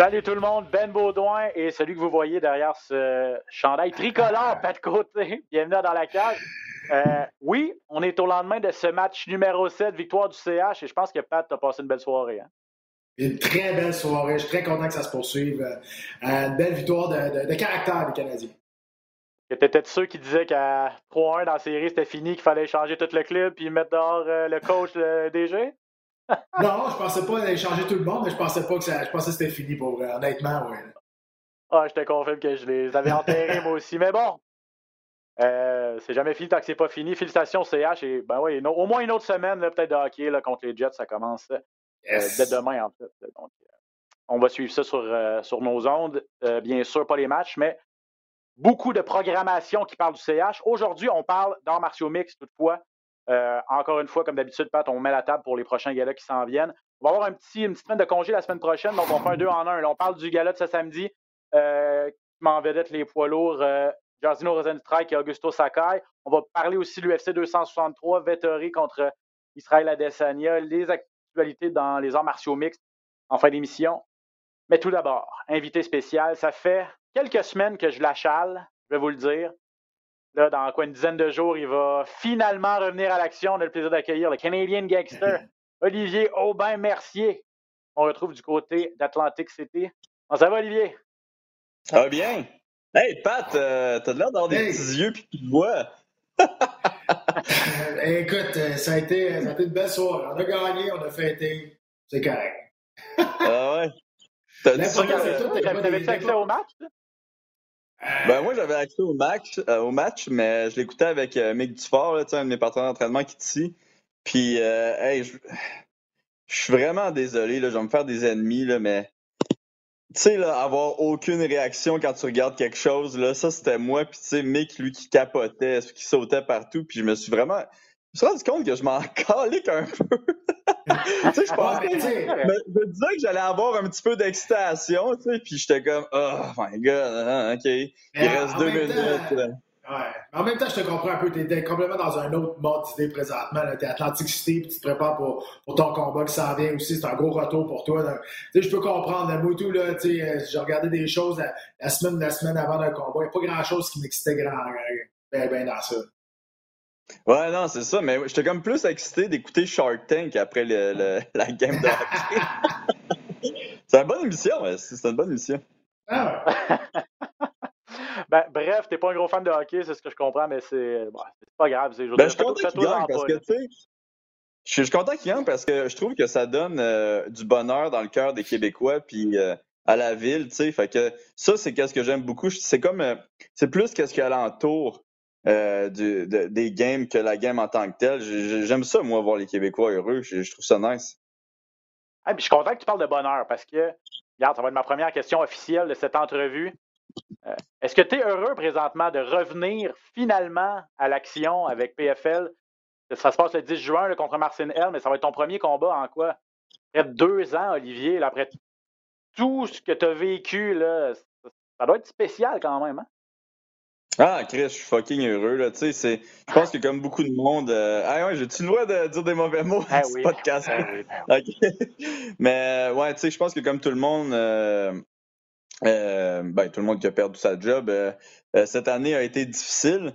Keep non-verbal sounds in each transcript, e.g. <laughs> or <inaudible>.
Salut tout le monde, Ben Baudouin et celui que vous voyez derrière ce chandail tricolore, de côté. Bienvenue dans la cage. Euh, oui, on est au lendemain de ce match numéro 7, victoire du CH, et je pense que Pat a passé une belle soirée. Hein? Une très belle soirée. Je suis très content que ça se poursuive. Euh, une belle victoire de, de, de caractère des Canadiens. T'étais ceux qui disaient qu'à 3-1 dans la série, c'était fini, qu'il fallait changer tout le club puis mettre dehors euh, le coach le DG? <laughs> non, je pensais pas aller changer tout le monde, mais je pensais pas que ça, je pensais que c'était fini pour vrai. Honnêtement, oui. Ah, je te confirme que je les avais enterrés moi aussi. Mais bon, euh, c'est jamais fini tant que c'est pas fini. Félicitations CH et ben oui, au moins une autre semaine peut-être de hockey là, contre les Jets, ça commence euh, Yes. dès demain en fait. Donc, euh, on va suivre ça sur, euh, sur nos ondes. Euh, bien sûr, pas les matchs, mais beaucoup de programmation qui parle du CH. Aujourd'hui, on parle d'arts martiaux mix toutefois. Euh, encore une fois, comme d'habitude, Pat, on met la table pour les prochains galas qui s'en viennent. On va avoir un petit, une petite semaine de congé la semaine prochaine, donc on fait un deux en un. Là, on parle du gala de ce samedi, euh, qui met en vedette les poids lourds, euh, Jarzino Rosenstrike et Augusto Sakai. On va parler aussi de l'UFC 263, Vettori contre Israël Adesanya, les actualités dans les arts martiaux mixtes en fin d'émission. Mais tout d'abord, invité spécial, ça fait quelques semaines que je l'achale, je vais vous le dire. Là, dans quoi, une dizaine de jours, il va finalement revenir à l'action. On a le plaisir d'accueillir le Canadian Gangster, <laughs> Olivier Aubin-Mercier. On retrouve du côté d'Atlantic City. Comment ça va, Olivier? Ça va bien? Hey, Pat, euh, t'as l'air d'avoir des Hey. petits yeux puis tu te vois. <laughs> Euh, écoute, euh, ça a, été, ça a été une belle soirée. On a gagné, on a fêté. C'est correct. Ah ouais? <laughs> T'as dit que- T'avais-tu t'as accès au match? Ben moi j'avais accès au match, euh, au match, mais je l'écoutais avec euh, Mick Dufort, là, un de mes partenaires d'entraînement qui ici. Puis euh, je suis vraiment désolé, là, je vais me faire des ennemis, là, mais tu sais, avoir aucune réaction quand tu regardes quelque chose, là, ça c'était moi, puis tu sais, Mick, lui, qui capotait, qui sautait partout, puis je me suis vraiment. Je me suis rendu compte que je m'en <laughs> calique un peu. <laughs> tu sais, je pensais sais, je me, disais que j'allais avoir un petit peu d'excitation, tu sais, puis j'étais comme, oh my god, hein, ok, il mais reste deux minutes. temps-. Ouais. Mais En même temps, je te comprends un peu. Tu es complètement dans un autre mode d'idée présentement. Tu es Atlantic City, puis tu te prépares pour, pour ton combat qui s'en vient aussi. C'est un gros retour pour toi. Donc, tu sais, je peux comprendre. Moi, tout, là, tu sais, euh, j'ai regardé des choses la, la semaine la semaine avant d'un combat. Il n'y a pas grand-chose qui m'excitait grand, euh, ben, ben dans ça. Ouais, non, c'est ça, mais j'étais comme plus excité d'écouter Shark Tank après le, le- <laughs> la game de hockey. <laughs> c'est une bonne émission, c'est une bonne émission. Ah. <laughs> Ben, bref, t'es pas un gros fan de hockey, c'est ce que je comprends, mais c'est bon, pas grave. Ben, dire, je suis content qu'il gagne en parce pas, que, là. tu sais, je suis je suis content qu'il gagne parce que je trouve que ça donne euh, du bonheur dans le cœur des Québécois puis euh, à la ville, tu sais. Fait que ça, c'est qu'est-ce que j'aime beaucoup. C'est comme, euh, c'est plus qu'est-ce qu'il y a alentour euh, des games que la game en tant que telle. J'ai- j'ai- J'aime ça, moi, voir les Québécois heureux. Je, trouve ça nice. Ah, je suis content que tu parles de bonheur parce que, regarde, ça va être ma première question officielle de cette entrevue. Euh, Est-ce que tu es heureux présentement de revenir finalement à l'action avec PFL? Ça se passe le 10 juin contre Marcin L, mais ça va être ton premier combat en quoi? Après deux ans, Olivier, après tout ce que tu as vécu, là, ça doit être spécial quand même. Hein? Ah, Chris, je suis fucking heureux, là. Tu sais, c'est, je pense que comme beaucoup de monde, euh, ah ouais, j'ai-tu le droit de dire des mauvais mots Ah oui. podcast? Ah oui. <laughs> Mais euh, ouais, tu sais, je pense que comme tout le monde, euh, euh, ben, tout le monde qui a perdu sa job, cette année a été difficile.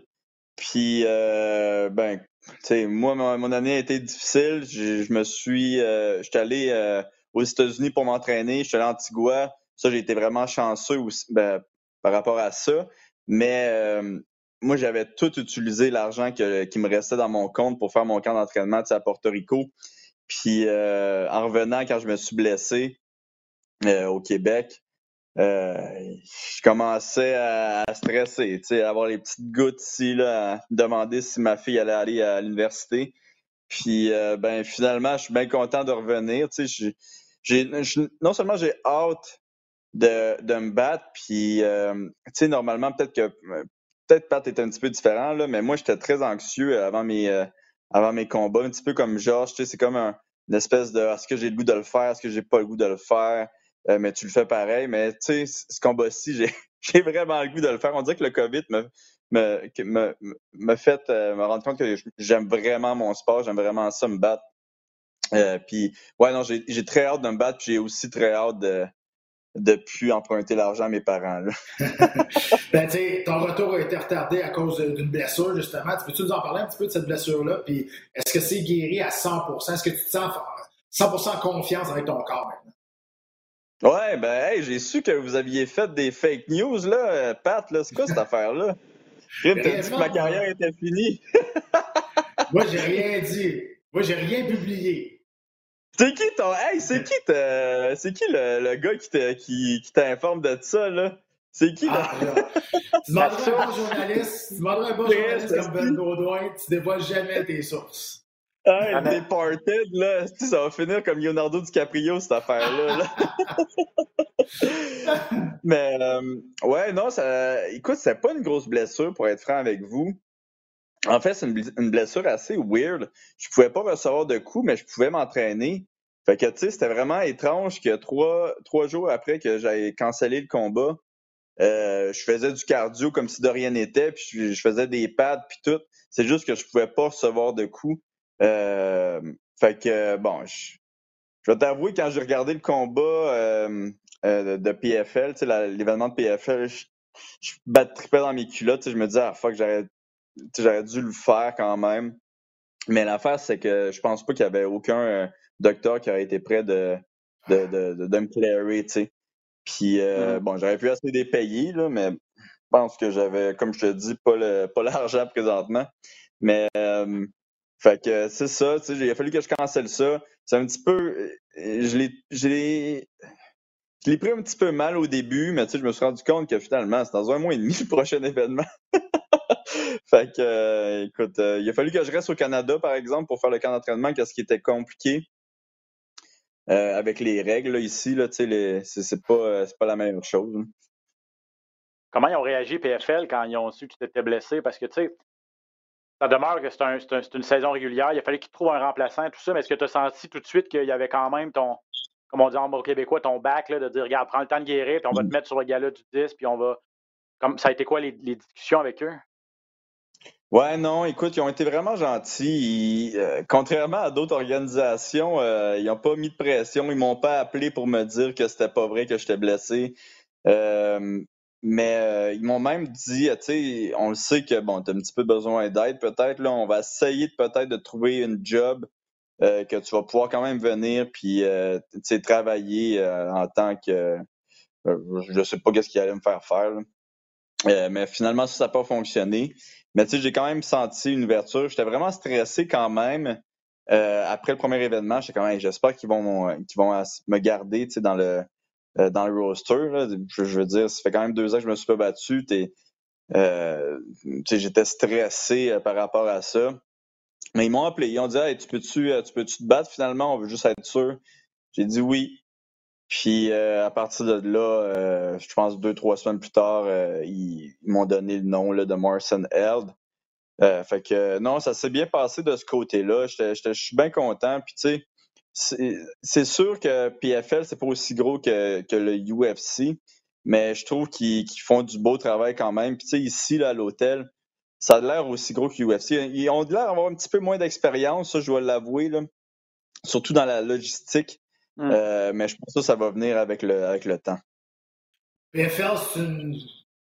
Puis, euh, ben, tu sais, moi, mon, année a été difficile. Je, je me suis, euh, j'étais allé aux États-Unis pour m'entraîner. J'étais allé à Antigua. Ça, j'ai été vraiment chanceux aussi, ben, par rapport à ça. Mais euh, moi, j'avais tout utilisé l'argent qui me restait dans mon compte pour faire mon camp d'entraînement à Porto Rico. Puis euh, en revenant, quand je me suis blessé euh, au Québec, je commençais à, stresser, tu sais, à avoir les petites gouttes ici, là, à demander si ma fille allait aller à l'université. Puis, ben, finalement, je suis bien content de revenir. Tu sais, j'ai, non seulement j'ai hâte de, de me battre, puis, tu sais, normalement, peut-être que peut-être Pat est un petit peu différent, là, mais moi, j'étais très anxieux avant mes, euh, avant mes combats, un petit peu comme Georges. Tu sais, c'est comme un, une espèce de est-ce que j'ai le goût de le faire, est-ce que j'ai pas le goût de le faire, euh, mais tu le fais pareil. Mais tu sais, ce combat-ci, j'ai, <laughs> j'ai vraiment le goût de le faire. On dirait que le COVID me, me, me, me fait euh, me rendre compte que j'aime vraiment mon sport, j'aime vraiment ça me battre. puis, ouais, non, j'ai, j'ai très hâte de me battre, puis j'ai aussi très hâte de, de plus emprunter l'argent à mes parents. <laughs> ben, tu ton retour a été retardé à cause d'une blessure, justement. Peux-tu nous en parler un petit peu de cette blessure-là? Puis, est-ce que c'est guéri à 100% Est-ce que tu te sens 100% confiance avec ton corps maintenant? Ouais, ben, hey, j'ai su que vous aviez fait des fake news, là, Pat, là. C'est quoi cette <laughs> affaire-là? Tu t'as dit que ma carrière était finie. <laughs> Moi, j'ai rien dit. Moi, j'ai rien publié. C'est qui ton. Hey, c'est qui, c'est qui le, le, gars qui, qui, t'informe de ça, là? C'est qui, là? Ah, là. <laughs> tu demanderais un bon journaliste, tu demanderais un bon journaliste comme Ben Baudouin, tu dévoiles jamais tes sources. Hey, Departed, là, ça va finir comme Leonardo DiCaprio, cette affaire-là. Là. <laughs> Mais, euh, ouais, non, ça, écoute, c'est pas une grosse blessure, pour être franc avec vous. En fait, c'est une, blessure assez weird. Je pouvais pas recevoir de coups, mais je pouvais m'entraîner. Fait que, tu sais, c'était vraiment étrange que trois, trois jours après que j'avais cancellé le combat, euh, je faisais du cardio comme si de rien n'était, puis je, faisais des pads, puis tout. C'est juste que je pouvais pas recevoir de coups. Euh, fait que, bon, je, vais t'avouer, quand j'ai regardé le combat euh, de PFL, tu sais, l'événement de PFL, je, je battripais dans mes culottes, je me disais, ah fuck, j'aurais j'aurais dû le faire quand même. Mais l'affaire, c'est que je pense pas qu'il y avait aucun euh, docteur qui aurait été prêt de, de, de, de, me clairer, tu sais. Puis, euh, mm. bon, j'aurais pu essayer de payer, là, mais je pense que j'avais, comme je te dis, pas le pas l'argent présentement. Mais, euh, fait que c'est ça, tu sais, il a fallu que je cancelle ça. C'est un petit peu, je l'ai, je l'ai, pris un petit peu mal au début, mais tu sais, je me suis rendu compte que finalement, c'est dans un mois et demi <laughs> le prochain événement. <laughs> fait que, euh, écoute, euh, il a fallu que je reste au Canada, par exemple, pour faire le camp d'entraînement, qu'est-ce qui était compliqué. Euh, avec les règles ici, là, c'est pas, pas la meilleure chose. Comment ils ont réagi, PFL, quand ils ont su que tu étais blessé? Parce que, tu sais, ça demeure que c'est une saison régulière. Il a fallu qu'ils trouvent un remplaçant, tout ça. Mais est-ce que tu as senti tout de suite qu'il y avait quand même ton, comme on dit en mot québécois, ton bac, là, de dire, regarde, prends le temps de guérir, puis on va te mettre sur le gala du 10, puis on va. Comme, ça a été quoi les discussions avec eux? Ouais, non, écoute, ils ont été vraiment gentils. Euh, contrairement à d'autres organisations, euh, ils n'ont pas mis de pression. Ils m'ont pas appelé pour me dire que c'était pas vrai que j'étais blessé. Euh, mais ils m'ont même dit, tu sais, on le sait que bon, tu as un petit peu besoin d'aide, peut-être. Là, on va essayer peut-être de trouver une job que tu vas pouvoir quand même venir puis travailler en tant que je sais pas qu'est-ce qu'ils allaient me faire faire. mais finalement, ça n'a pas fonctionné. Mais tu sais, j'ai quand même senti une ouverture. J'étais vraiment stressé quand même. Euh, après le premier événement, j'étais quand même, j'espère qu'ils vont, qu'ils vont me garder, tu sais, dans le, euh, dans le roster. Là. Je, veux dire, ça fait quand même deux ans que je me suis pas battu. Euh, j'étais stressé euh, par rapport à ça. Mais ils m'ont appelé. Ils ont dit, hey, tu peux-tu, tu peux-tu te battre finalement? On veut juste être sûr. J'ai dit oui. Puis euh, à partir de là, euh, je pense deux, trois semaines plus tard, euh, ils, m'ont donné le nom là, de Morrison Held. fait que non, ça s'est bien passé de ce côté-là. Je suis bien content. Puis tu sais, c'est sûr que PFL, c'est pas aussi gros que, que le UFC, mais je trouve qu'ils font du beau travail quand même. Puis tu sais, ici, là, à l'hôtel, ça a l'air aussi gros que l'UFC. Ils ont l'air d'avoir un petit peu moins d'expérience, ça, je dois l'avouer, surtout dans la logistique. Mm. Euh, mais je pense que ça va venir avec le, avec le temps. PFL, c'est une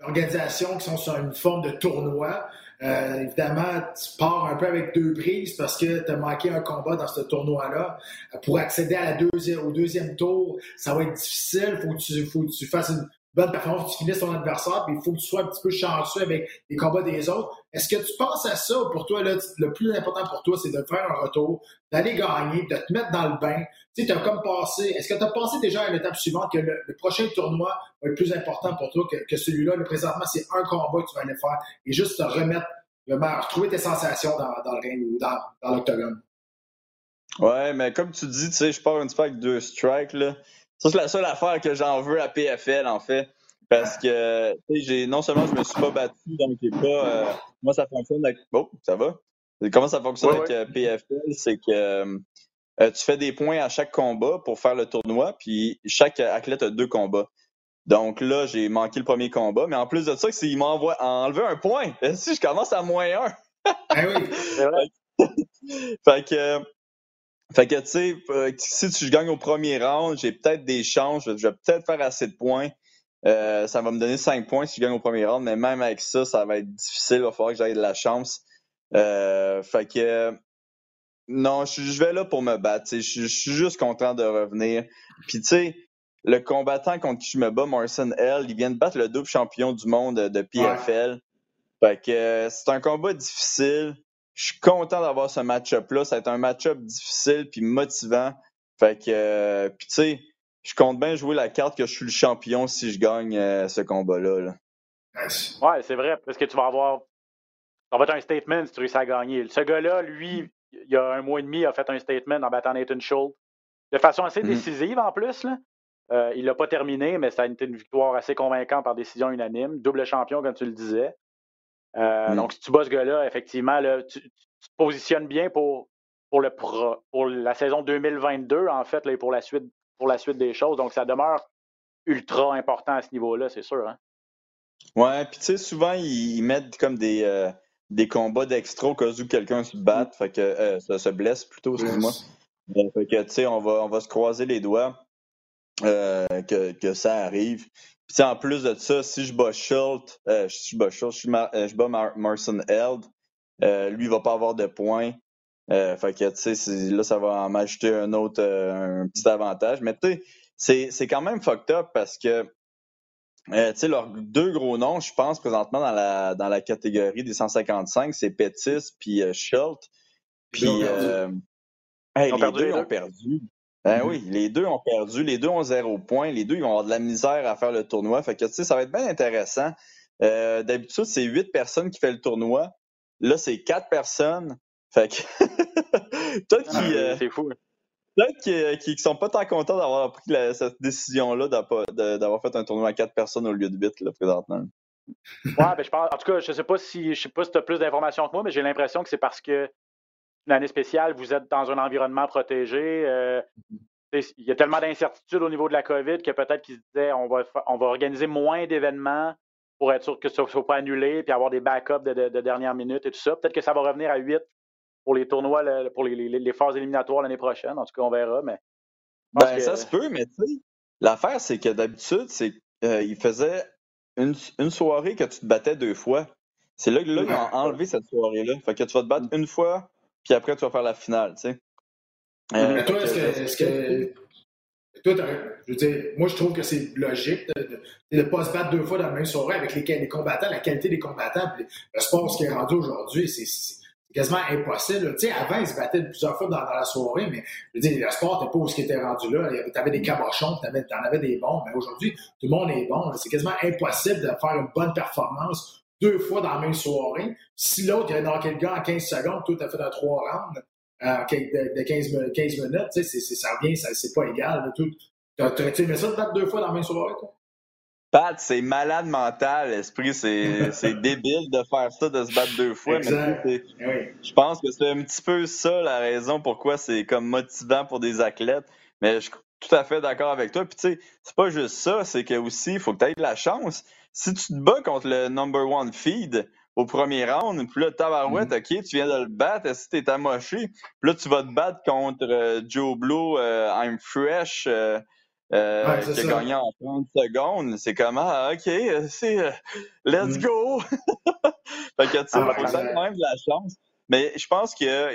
organisation qui sont sur une forme de tournoi. Euh, évidemment, tu pars un peu avec deux prises parce que tu as manqué un combat dans ce tournoi-là. Pour accéder à la deuxième, au deuxième tour, ça va être difficile. Il faut, que tu, faut que tu fasses une bonne performance, tu finisses ton adversaire, puis il faut que tu sois un petit peu chanceux avec les combats des autres. Est-ce que tu penses à ça? Ou pour toi, là, le plus important pour toi, c'est de faire un retour, d'aller gagner, de te mettre dans le bain? Tu sais, as comme passé. Est-ce que tu as pensé déjà à l'étape suivante que le, prochain tournoi va être plus important pour toi que, que celui-là? Le présentement, c'est un combat que tu vas aller faire et juste te remettre, retrouver tes sensations dans, dans le ring ou dans, dans l'octogone. Ouais, mais comme tu dis, tu sais, je pars un petit peu avec deux strikes, là. Ça, c'est la seule affaire que j'en veux à PFL, en fait. Parce que, tu sais, j'ai, non seulement je me suis pas battu, donc j'ai pas, euh, moi, ça fonctionne avec, oh, ça va? Comment ça fonctionne avec euh, PFL? C'est que, euh, tu fais des points à chaque combat pour faire le tournoi, puis chaque athlète a deux combats. Donc là, j'ai manqué le premier combat, mais en plus de ça, il m'a enlevé un point. <laughs> Si je commence à moins un. ah oui, c'est <laughs> vrai. fait que, fait que, tu sais, euh, si tu gagnes au premier round, j'ai peut-être des chances, je vais peut-être faire assez de points. Euh, ça va me donner 5 points si je gagne au premier round, mais même avec ça, ça va être difficile. Il va falloir que j'aille de la chance. Euh, fait que, non, je, vais là pour me battre. Je, je, suis juste content de revenir. Puis, tu sais, le combattant contre qui je me bats, Morrison L, il vient de battre le double champion du monde de PFL. Fait que c'est un combat difficile je suis content d'avoir ce match-up-là. Ça va être un match-up difficile puis motivant. Fait que, euh, puis tu sais, je compte bien jouer la carte que je suis le champion si je gagne euh, ce combat-là. Là. Ouais, c'est vrai, parce que tu vas avoir. Ça va être un statement si tu réussis à gagner. Ce gars-là, lui, il y a un mois et demi, a fait un statement en battant Nathan Schultz. De façon assez mm-hmm. décisive en plus. Là. Euh, il l'a pas terminé, mais ça a été une victoire assez convaincante par décision unanime. Double champion, comme tu le disais. Euh, mm. Donc, si tu bats ce gars-là, effectivement, là, tu, te positionnes bien pour, pour, le pour la saison 2022, en fait, là, pour, la suite, pour la suite des choses. Donc, ça demeure ultra important à ce niveau-là, c'est sûr. Hein? Ouais, puis tu sais, souvent, ils, mettent comme des, euh, des combats d'extra au cas où quelqu'un se batte, fait que, euh, ça se blesse plutôt, excuse-moi. Fait que, tu sais, on va, on va se croiser les doigts que, que ça arrive. Puis en plus de ça, si je bats Schultz, euh, si je bats Schultz, je, euh, je bats Marson Held, euh, lui, il va pas avoir de points. Euh, fait que, tu sais, là, ça va m'ajouter un autre, un petit avantage. Mais tu sais, c'est quand même fucked up parce que, tu sais, leurs deux gros noms, je pense, présentement dans la, dans la catégorie des 155, c'est Pettis puis Schultz. Puis, hey, les deux ont perdu. Ben mm-hmm. oui, les deux ont perdu, les deux ont zéro point, les deux ils vont avoir de la misère à faire le tournoi. Fait que tu sais, ça va être bien intéressant. Euh, d'habitude, c'est huit personnes qui font le tournoi. Là, c'est quatre personnes. Fait que <laughs> toi qui. Ah, euh, c'est fou. Peut-être euh, qui, qui, sont pas tant contents d'avoir pris cette décision-là d'avoir fait un tournoi à quatre personnes au lieu de huit là, présentement. Ouais, ben je pense. En tout cas, je sais pas si je sais pas si tu as plus d'informations que moi, mais j'ai l'impression que c'est parce que une année spéciale, vous êtes dans un environnement protégé. Euh, il y a tellement d'incertitudes au niveau de la COVID que peut-être qu'ils se disaient on va, on va organiser moins d'événements pour être sûr que ça ne soit pas annulé, puis avoir des backups de, dernière minute et tout ça. Peut-être que ça va revenir à 8 pour les tournois, pour les, phases éliminatoires l'année prochaine. En tout cas, on verra. Mais ben, ça se peut, mais tu sais, l'affaire, c'est que d'habitude, c'est euh, faisait une, une, soirée que tu te battais deux fois. C'est là que là, ils ont enlevé cette soirée-là. Fait que tu vas te battre une fois puis après, tu vas faire la finale, tu sais. Euh, mais toi, est-ce que, Toi, je veux dire, moi, je trouve que c'est logique de ne pas se battre deux fois dans la même soirée avec les, les combattants, la qualité des combattants. le sport, ce qui est rendu aujourd'hui, c'est quasiment impossible. Tu sais, avant, ils se battaient plusieurs fois dans, la soirée, mais je veux dire, le sport n'était pas où ce qui était rendu là. Tu avais des cabochons, tu en avais des bons, mais aujourd'hui, tout le monde est bon. C'est quasiment impossible de faire une bonne performance deux fois dans la même soirée. Si l'autre, il a knocké le gars en 15 secondes, toi, t'as fait un trois rounds euh, de 15, 15 minutes, tu sais, ça revient, c'est pas égal. T'aurais-tu aimé ça de battre deux fois dans la même soirée, toi? Pat, c'est malade mental, l'esprit, <laughs> c'est débile de faire ça, de se battre deux fois. Mais eh je pense que c'est un petit peu ça la raison pourquoi c'est comme motivant pour des athlètes. Mais je suis tout à fait d'accord avec toi. Puis tu sais, c'est pas juste ça, c'est que aussi, il faut que tu aies de la chance si tu te bats contre le number one feed au premier round, puis là, tabarouette, mm OK, tu viens de le battre, si t'es amoché, puis là, tu vas te battre contre euh, Joe Blow, euh, I'm Fresh, euh, euh qui a gagné en 30 secondes. C'est comment? Ah, OK, c'est let's mm. go! <laughs> fait que, tu sais, ah, faut quand même de la chance. Mais je pense que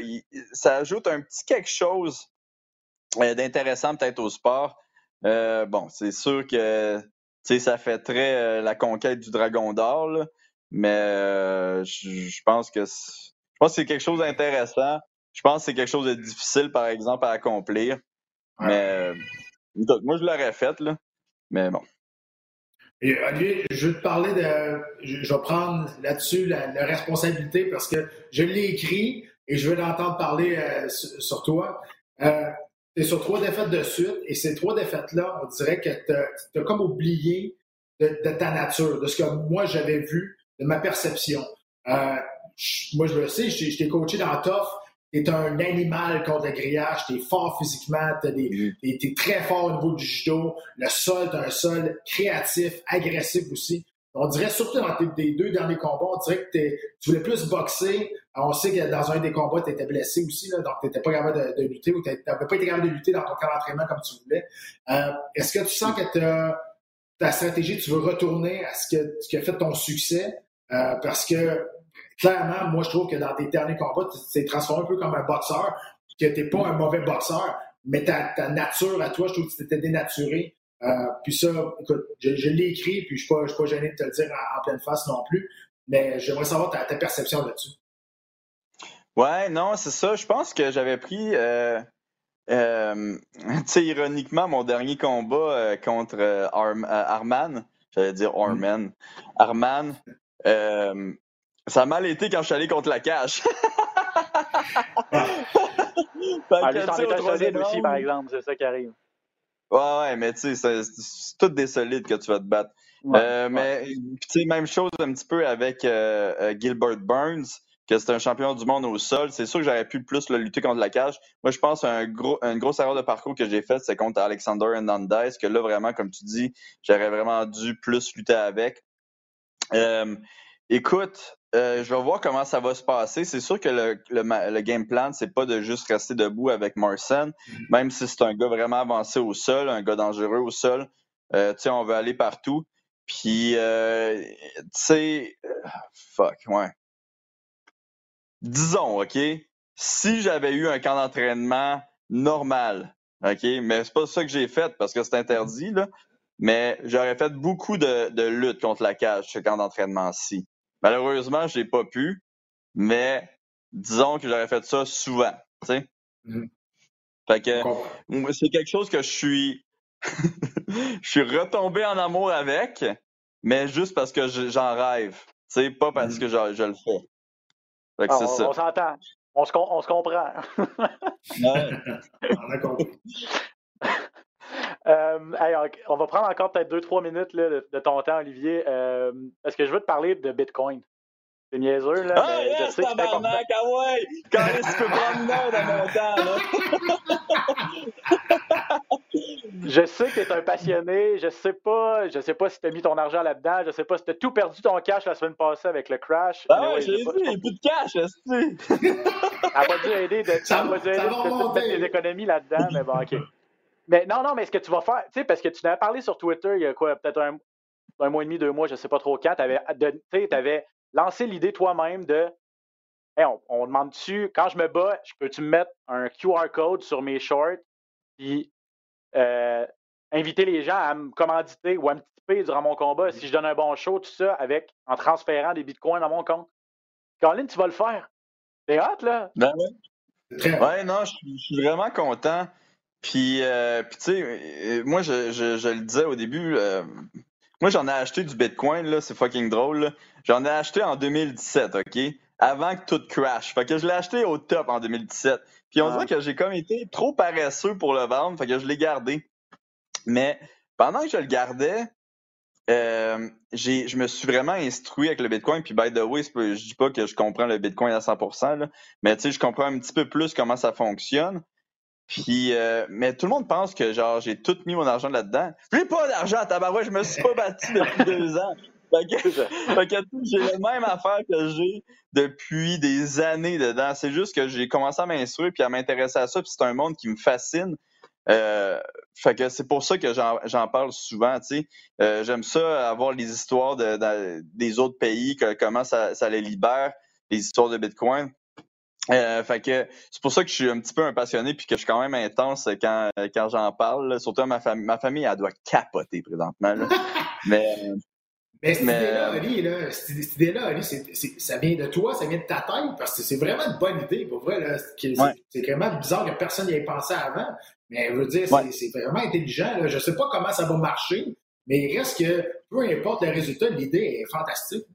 ça ajoute un petit quelque chose d'intéressant peut-être au sport. bon, c'est sûr que sais, ça fait très euh, la conquête du dragon d'or, là. mais euh, je pense que c'est- je pense que c'est quelque chose d'intéressant. Je pense que c'est quelque chose de difficile, par exemple, à accomplir. Ouais. Mais euh, moi, je l'aurais fait, là. Mais bon. Et Olivier, je veux te parler de. Je, je vais prendre là-dessus la, la responsabilité parce que je l'ai écrit et je veux l'entendre parler euh, sur, sur toi. Tu es sur trois défaites de suite et ces trois défaites-là, on dirait que tu as, comme oublié de, de ta nature, de ce que moi j'avais vu, de ma perception. Euh, moi, je le sais, je, t'ai- coaché dans TOF. T'es un animal contre le grillage, t'es fort physiquement, t'es, très fort au niveau du judo. Le sol, t'as un sol créatif, agressif aussi. On dirait, surtout dans tes, tes deux derniers combats, on dirait que t'es- tu voulais plus boxer. On sait que dans un des combats, tu étais blessé aussi, là, donc tu n'étais pas capable de, de lutter ou tu n'avais pas été capable de lutter dans ton camp d'entraînement comme tu voulais. Euh, Est-ce que tu sens que ta stratégie, tu veux retourner à ce, que, ce qui a fait ton succès? Euh, parce que clairement, moi, je trouve que dans tes derniers combats, tu t'es transformé un peu comme un boxeur, que tu n'es pas un mauvais boxeur, mais ta, ta nature à toi, je trouve que tu t'étais dénaturé. Euh, puis ça, écoute, je, je l'ai écrit, puis je ne suis, pas- suis pas gêné de te le dire en, en pleine face non plus, mais j'aimerais savoir ta, ta perception là-dessus. Ouais, non, c'est ça. Je pense que j'avais pris, euh, euh, tu sais, ironiquement, mon dernier combat euh, contre euh, Arm- euh, Arman, j'allais dire Arman, Arman, euh, ça a mal été quand je suis allé contre la cage. <laughs> Fait Ah, lui, solide aussi, par exemple. C'est ça qui arrive. Ouais, ouais, mais tu sais, c'est toutes des solides que tu vas te battre. Ouais, mais tu sais, même chose un petit peu avec Gilbert Burns, que c'est un champion du monde au sol. C'est sûr que j'aurais pu plus le lutter contre la cage. Moi, je pense un gros, une grosse erreur de parcours que j'ai faite, c'est contre Alexander Hernandez, que là, vraiment, comme tu dis, j'aurais vraiment dû plus lutter avec. Euh, écoute, euh, je vais voir comment ça va se passer. C'est sûr que le, le, le game plan, c'est pas de juste rester debout avec Marcin, même si c'est un gars vraiment avancé au sol, un gars dangereux au sol. Euh, tu sais, on veut aller partout. Puis, euh, tu sais, euh, fuck, ouais. Disons, OK, si j'avais eu un camp d'entraînement normal, OK, mais c'est pas ça que j'ai fait parce que c'est interdit, là, mais j'aurais fait beaucoup de, de lutte contre la cage, ce camp d'entraînement-ci. Malheureusement, j'ai pas pu, mais disons que j'aurais fait ça souvent, tu sais. Mhm. Fait que, c'est quelque chose que je suis <laughs> je suis retombé en amour avec, mais juste parce que je- j'en rêve. Tu sais, pas parce Mhm. que je, je le fais. Fait que Ah, on ça. on s'entend. On se, com- on se comprend. <laughs> Ouais. On a compris. <laughs> Euh, on va prendre encore peut-être deux, trois minutes là, de, de ton temps, Olivier. Euh, parce que je veux te parler de Bitcoin? C'est niaiseux, là. Ah, mais je sais que c'est important. ah ouais! Quand est-ce que tu peux prendre dans mon temps, là? <laughs> Je sais que tu es un passionné. Je sais pas, je sais pas si tu as mis ton argent là-dedans. Je sais pas si tu as tout perdu ton cash la semaine passée avec le crash. Ah Mais ouais, ouais, je l'ai j'ai dit, il n'y a plus de cash, <laughs> Ça n'a pas dû aider de, Ça va- aider de va mettre tes économies là-dedans, mais bon, OK. Mais non, non, mais ce que tu vas faire, tu sais, parce que tu n'avais parlé sur Twitter il y a quoi, peut-être un, un mois et demi, deux mois, je sais pas trop quand, tu avais, lancé l'idée toi-même de Hey, on, on demande-tu, quand je me bats, je peux-tu me mettre un QR code sur mes shorts, puis euh, inviter les gens à me commanditer ou à me tiper durant mon combat si je donne un bon show, tout ça, avec en transférant des bitcoins dans mon compte? Colin, tu vas le faire. T'es hâte, là? Ben ouais. Non, je suis- je suis vraiment content. Puis, euh, puis tu sais, euh, moi, je, je, je le disais au début, euh, moi, j'en ai acheté du Bitcoin, là, c'est fucking drôle. J'en ai acheté en 2017, OK? Avant que tout crash. Fait que je l'ai acheté au top en 2017. Puis on Ah. dirait que j'ai comme été trop paresseux pour le vendre, fait que je l'ai gardé. Mais pendant que je le gardais, euh, j'ai, je me suis vraiment instruit avec le Bitcoin. Puis, by the way, je dis pas que je comprends le Bitcoin à 100%, là, mais tu sais, je comprends un petit peu plus comment ça fonctionne. Puis, euh, mais tout le monde pense que genre j'ai tout mis mon argent là-dedans. J'ai pas d'argent à tabarouette, je me suis pas battu depuis deux ans. Fait que, <laughs> que j'ai la même affaire que j'ai depuis des années dedans. C'est juste que j'ai commencé à m'instruire puis à m'intéresser à ça. Puis c'est un monde qui me fascine. Euh, fait que c'est pour ça que j'en j'en parle souvent. Tu sais, Euh, j'aime ça avoir les histoires de, de- des autres pays, que, comment ça, ça les libère, les histoires de Bitcoin. Euh, fait que c'est pour ça que je suis un petit peu un passionné puis que je suis quand même intense quand, quand j'en parle. là. Surtout ma famille. Ma famille, elle doit capoter présentement. Là. <laughs> Mais, Mais cette idée-là, euh, là, cette, idée-là, ça vient de toi, ça vient de ta tête, parce que c'est vraiment une bonne idée, pour vrai. là. C'est Ouais. vraiment bizarre que personne n'y ait pensé avant. Mais je veux dire, c'est Ouais. vraiment intelligent. Là. Je sais pas comment ça va marcher, mais il reste que, peu importe le résultat, l'idée est fantastique.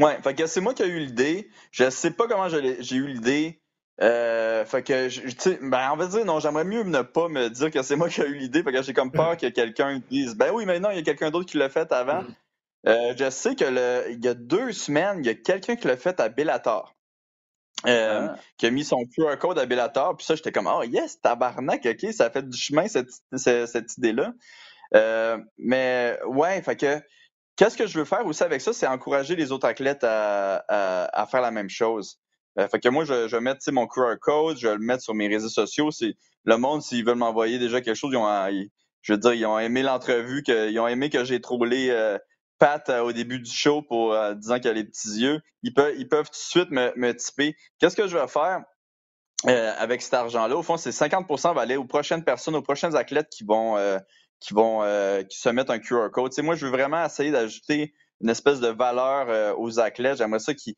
Ouais, fait que c'est moi qui ai eu l'idée. Je sais pas comment j'ai eu l'idée. Euh, fait que, tu sais, ben, on va dire, non, j'aimerais mieux ne pas me dire que c'est moi qui ai eu l'idée, parce que j'ai comme peur que quelqu'un dise, ben oui, mais non, il y a quelqu'un d'autre qui l'a fait avant. Mm. Euh, je sais que le, il y a deux semaines, il y a quelqu'un qui l'a fait à Bellator. Euh, Ah. qui a mis son QR code à Bellator, puis ça, j'étais comme, oh yes, tabarnak, ok, ça a fait du chemin, cette, cette, cette idée-là. Euh, mais ouais, fait que qu'est-ce que je veux faire aussi avec ça, c'est encourager les autres athlètes à, à, à faire la même chose. Euh, fait que moi, je, vais mettre mon QR code, je vais le mettre sur mes réseaux sociaux. C'est le monde, s'ils veulent m'envoyer déjà quelque chose, ils ont, ils- je veux dire, ils ont aimé l'entrevue, que, ils ont aimé que j'ai trollé euh, Pat euh, au début du show pour euh, disant qu'il a les petits yeux. Ils peuvent, ils peuvent tout de suite me, me typer. Qu'est-ce que je vais faire? euh, avec cet argent-là, au fond, c'est 50% va aller aux prochaines personnes, aux prochains athlètes qui vont qui vont euh, qui se mettent un QR code. Moi, je veux vraiment essayer d'ajouter une espèce de valeur euh, aux athlètes. J'aimerais ça qui,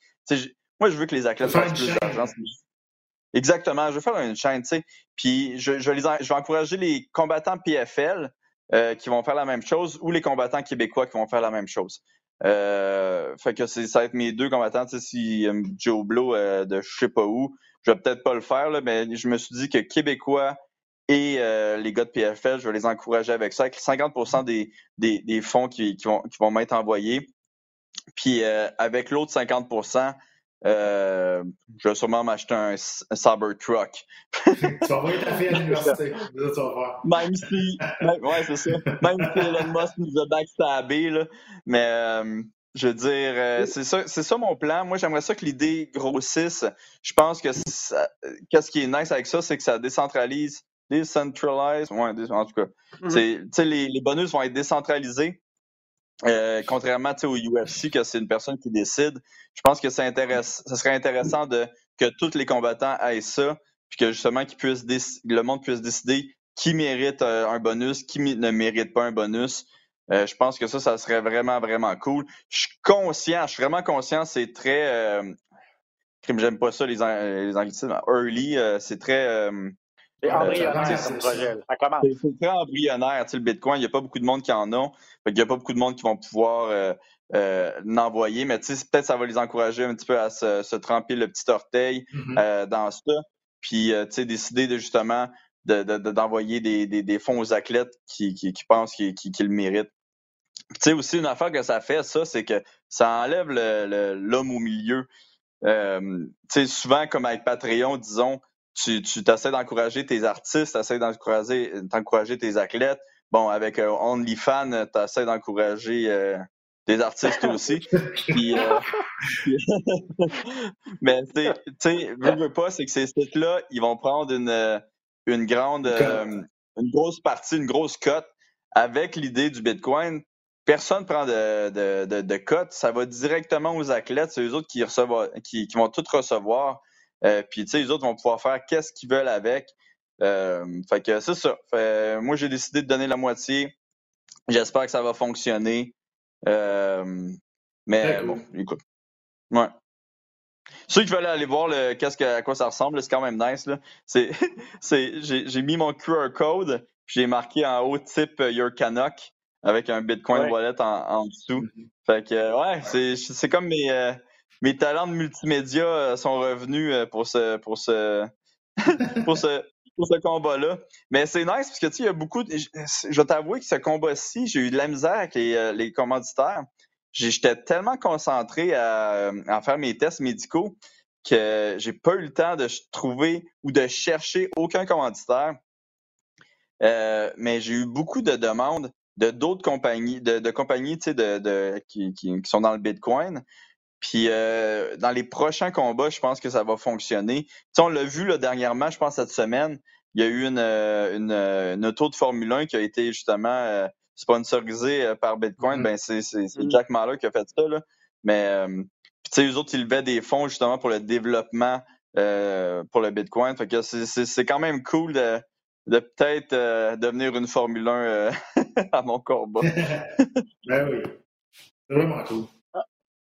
moi, je veux que les athlètes fassent une plus chaîne. d'argent. Exactement, je veux faire une chaîne, tu sais. Puis je, je, vais les en- je vais encourager les combattants PFL euh, qui vont faire la même chose ou les combattants québécois qui vont faire la même chose. Euh, fait que ça va être mes deux combattants. Tu sais, si euh, Joe Blow euh, de je sais pas où, je vais peut-être pas le faire, là, mais je me suis dit que Québécois et euh, les gars de PFL, je vais les encourager avec ça, avec 50 des, des, des fonds qui, qui vont, qui vont m'être envoyés. Puis euh, avec l'autre 50% euh, je vais sûrement m'acheter un, un Cybertruck. tu vas voir ta fille à l'université. <laughs> Même si, même- ouais, c'est ça. Même si Elon Musk nous a backstabé, là. Mais, euh, je veux dire, euh, c'est ça, c'est ça mon plan. Moi, j'aimerais ça que l'idée grossisse. Je pense que qu'est-ce qui est nice avec ça, c'est que ça décentralise, décentralise, ouais, en tout cas. Tu sais, les, les bonus vont être décentralisés. Euh, contrairement au UFC, que c'est une personne qui décide, je pense que ça, ça serait intéressant de que tous les combattants aient ça, puis que justement qu'ils puissent le monde puisse décider qui mérite euh, un bonus, qui ne mérite pas un bonus. Euh, je pense que ça, ça serait vraiment, vraiment cool. Je suis conscient, je suis vraiment conscient, c'est très. Euh, j'aime pas ça, les, les anglicismes. Early, euh, c'est très. Euh, C'est embryonnaire c'est comme projet. là. Ça commence. c'est très embryonnaire, tu sais, le Bitcoin. Il n'y a pas beaucoup de monde qui en ont. Fait qu'il n'y a pas beaucoup de monde qui vont pouvoir euh, euh, l'envoyer. Mais tu sais, peut-être ça va les encourager un petit peu à se, se tremper le petit orteil Mhm. euh, dans ça. Puis, euh, tu sais, décider de justement de- de- de- d'envoyer des, des, des fonds aux athlètes qui, qui, qui pensent qu'ils qu'ils- qu'ils le méritent. Tu sais, aussi, une affaire que ça fait, ça, c'est que ça enlève le- le- l'homme au milieu. Euh, tu sais, souvent, comme avec Patreon, disons, tu, tu essaies d'encourager tes artistes, tu essaies d'encourager, d'encourager tes athlètes. Bon, avec euh, OnlyFans, tu essaies d'encourager euh, tes artistes aussi. <laughs> Puis, euh, <laughs> mais tu sais- veux, veux pas, c'est que ces sites-là, ils vont prendre une, euh, une grande, euh, une grosse partie, une grosse cote avec l'idée du Bitcoin. Personne prend de, de, de, de cote. Ça va directement aux athlètes. C'est eux autres qui, qui, qui vont tout recevoir. Euh, puis, tu sais, les autres vont pouvoir faire qu'est-ce qu'ils veulent avec. Euh, fait que c'est ça. Fait, moi, j'ai décidé de donner la moitié. J'espère que ça va fonctionner. Euh, mais bon, écoute. Ouais. Ceux qui veulent aller voir le, qu'est-ce que, à quoi ça ressemble, c'est quand même nice. Là. C'est, <laughs> c'est, j'ai, j'ai mis mon QR code, j'ai marqué en haut type euh, Your Canuck avec un Bitcoin Ouais. wallet en, en dessous. Mhm. Fait que, ouais, c'est, c'est comme mes, euh, mes talents de multimédia euh, sont revenus euh, pour ce, pour ce, <laughs> pour ce, pour ce combat-là. Mais c'est nice parce que, tu sais, il y a beaucoup de, je, je vais t'avouer que ce combat-ci, j'ai eu de la misère avec les, euh, les commanditaires. J'étais tellement concentré à, à faire mes tests médicaux que j'ai pas eu le temps de trouver ou de chercher aucun commanditaire. Euh, mais j'ai eu beaucoup de demandes de d'autres compagnies, de, de compagnies de, de, qui, qui sont dans le Bitcoin. Puis euh, dans les prochains combats, je pense que ça va fonctionner. Tu sais, on l'a vu là, dernièrement, je pense cette semaine, il y a eu une, euh, une, euh, une auto de Formule 1 qui a été justement euh, sponsorisée par Bitcoin. Mhm. Ben c'est c'est- c'est Mhm. Jack Mahler qui a fait ça. Là. Mais euh, tu sais, eux autres, ils levaient des fonds justement pour le développement euh, pour le Bitcoin. Fait que c'est- c'est c'est quand même cool de, de peut-être euh, devenir une Formule 1 euh, <laughs> à mon combat. <laughs> ben oui. C'est vraiment cool.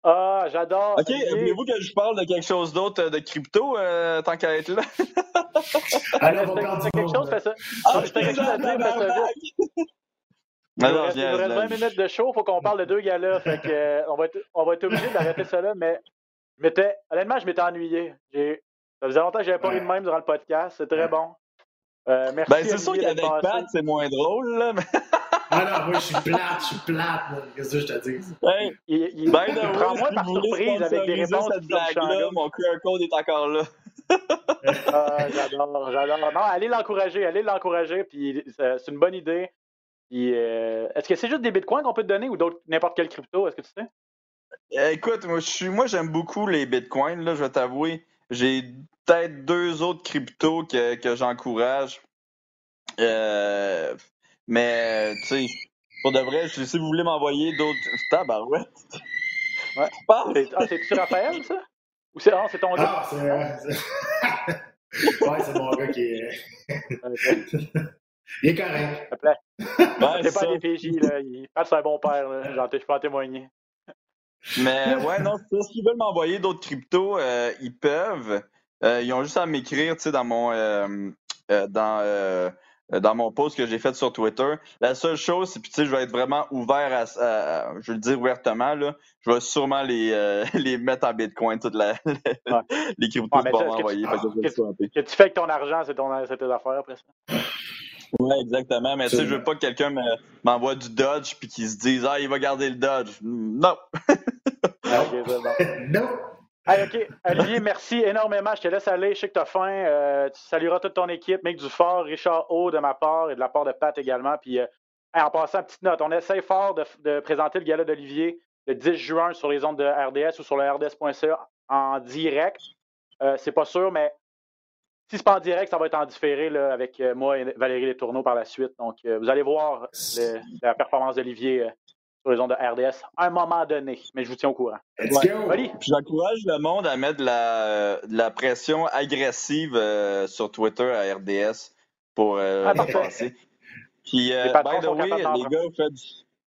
Ah, j'adore. OK, voulez-vous que je parle de quelque chose d'autre de crypto, euh, tant qu'à être là? <laughs> Alors, on va quelque chose, fais ça. Ah, je quelque chose à dire, fais ça vite. Il nous reste, il nous reste 20 minutes de show, il faut qu'on parle de deux gars-là. Fait que, euh, on, va être, on va être obligé d'arrêter ça là, mais je m'étais, honnêtement, je m'étais ennuyé. Ça faisait longtemps que j'avais pas ri de même durant le podcast. C'est très bon. Euh, merci. Ben, c'est sûr qu'avec Pat, c'est moins drôle, là. Mais... <laughs> ah non, moi, je suis plate, je suis plate, Qu'est-ce que je te dis? Hey, il, il, ben, prends-moi par surprise avec des réponses. Cette blague-là, mon QR code est encore là. <laughs> ah, j'adore, j'adore. Non, allez l'encourager, allez l'encourager, puis c'est une bonne idée. Euh, est-ce que c'est juste des bitcoins qu'on peut te donner ou d'autres n'importe quel crypto? Est-ce que tu sais? Euh, écoute, moi, je moi j'aime beaucoup les bitcoins, là, je vais t'avouer. J'ai peut-être deux autres cryptos que, que j'encourage. Euh, mais, tu sais, pour de vrai, si vous voulez m'envoyer d'autres. <laughs> Tabarouette! Ouais. Ah, c'est-tu Raphaël, ça? Ou c'est ah, ton gars? Ah, c'est. <laughs> ouais, c'est mon gars qui est. Il est correct. Ouais, c'est pas des PJ, là. Il... c'est un bon père, là. J'en je peux en témoigner. Mais ouais, non, s'ils veulent m'envoyer d'autres cryptos, euh, ils peuvent. Euh, ils ont juste à m'écrire, tu sais, dans mon euh, dans dans mon post que j'ai fait sur Twitter. La seule chose, c'est puis tu sais, je vais être vraiment ouvert à, je vais le dire ouvertement là, je vais sûrement les <laughs> les mettre en Bitcoin toutes la, <laughs> les cryptos ouais, pour m'envoyer. Que, tu fais avec ton argent, c'est ton c'est tes affaires après ça. Oui, exactement. Mais tu sais, je veux pas que quelqu'un m'envoie du Dodge puis qu'il se dise Ah, il va garder le Dodge. Non. <laughs> non. OK. Olivier, merci énormément. Je te laisse aller. Je sais que tu as faim. Euh, tu salueras toute ton équipe. Mick Dufort, Richard O de ma part et de la part de Pat également. Puis euh, en passant, petite note, on essaie fort de, présenter le gala d'Olivier le 10 juin sur les ondes de RDS ou sur le RDS.ca en direct. Euh, c'est pas sûr, mais si c'est pas en direct, ça va être en différé avec moi et Valérie Letourneau par la suite. Donc, vous allez voir la performance d'Olivier sur les ondes de RDS à un moment donné. Mais je vous tiens au courant. J'encourage le monde à mettre de la, la pression agressive sur Twitter à RDS pour ah, passer. Puis, by the way, les gars, vous faites du...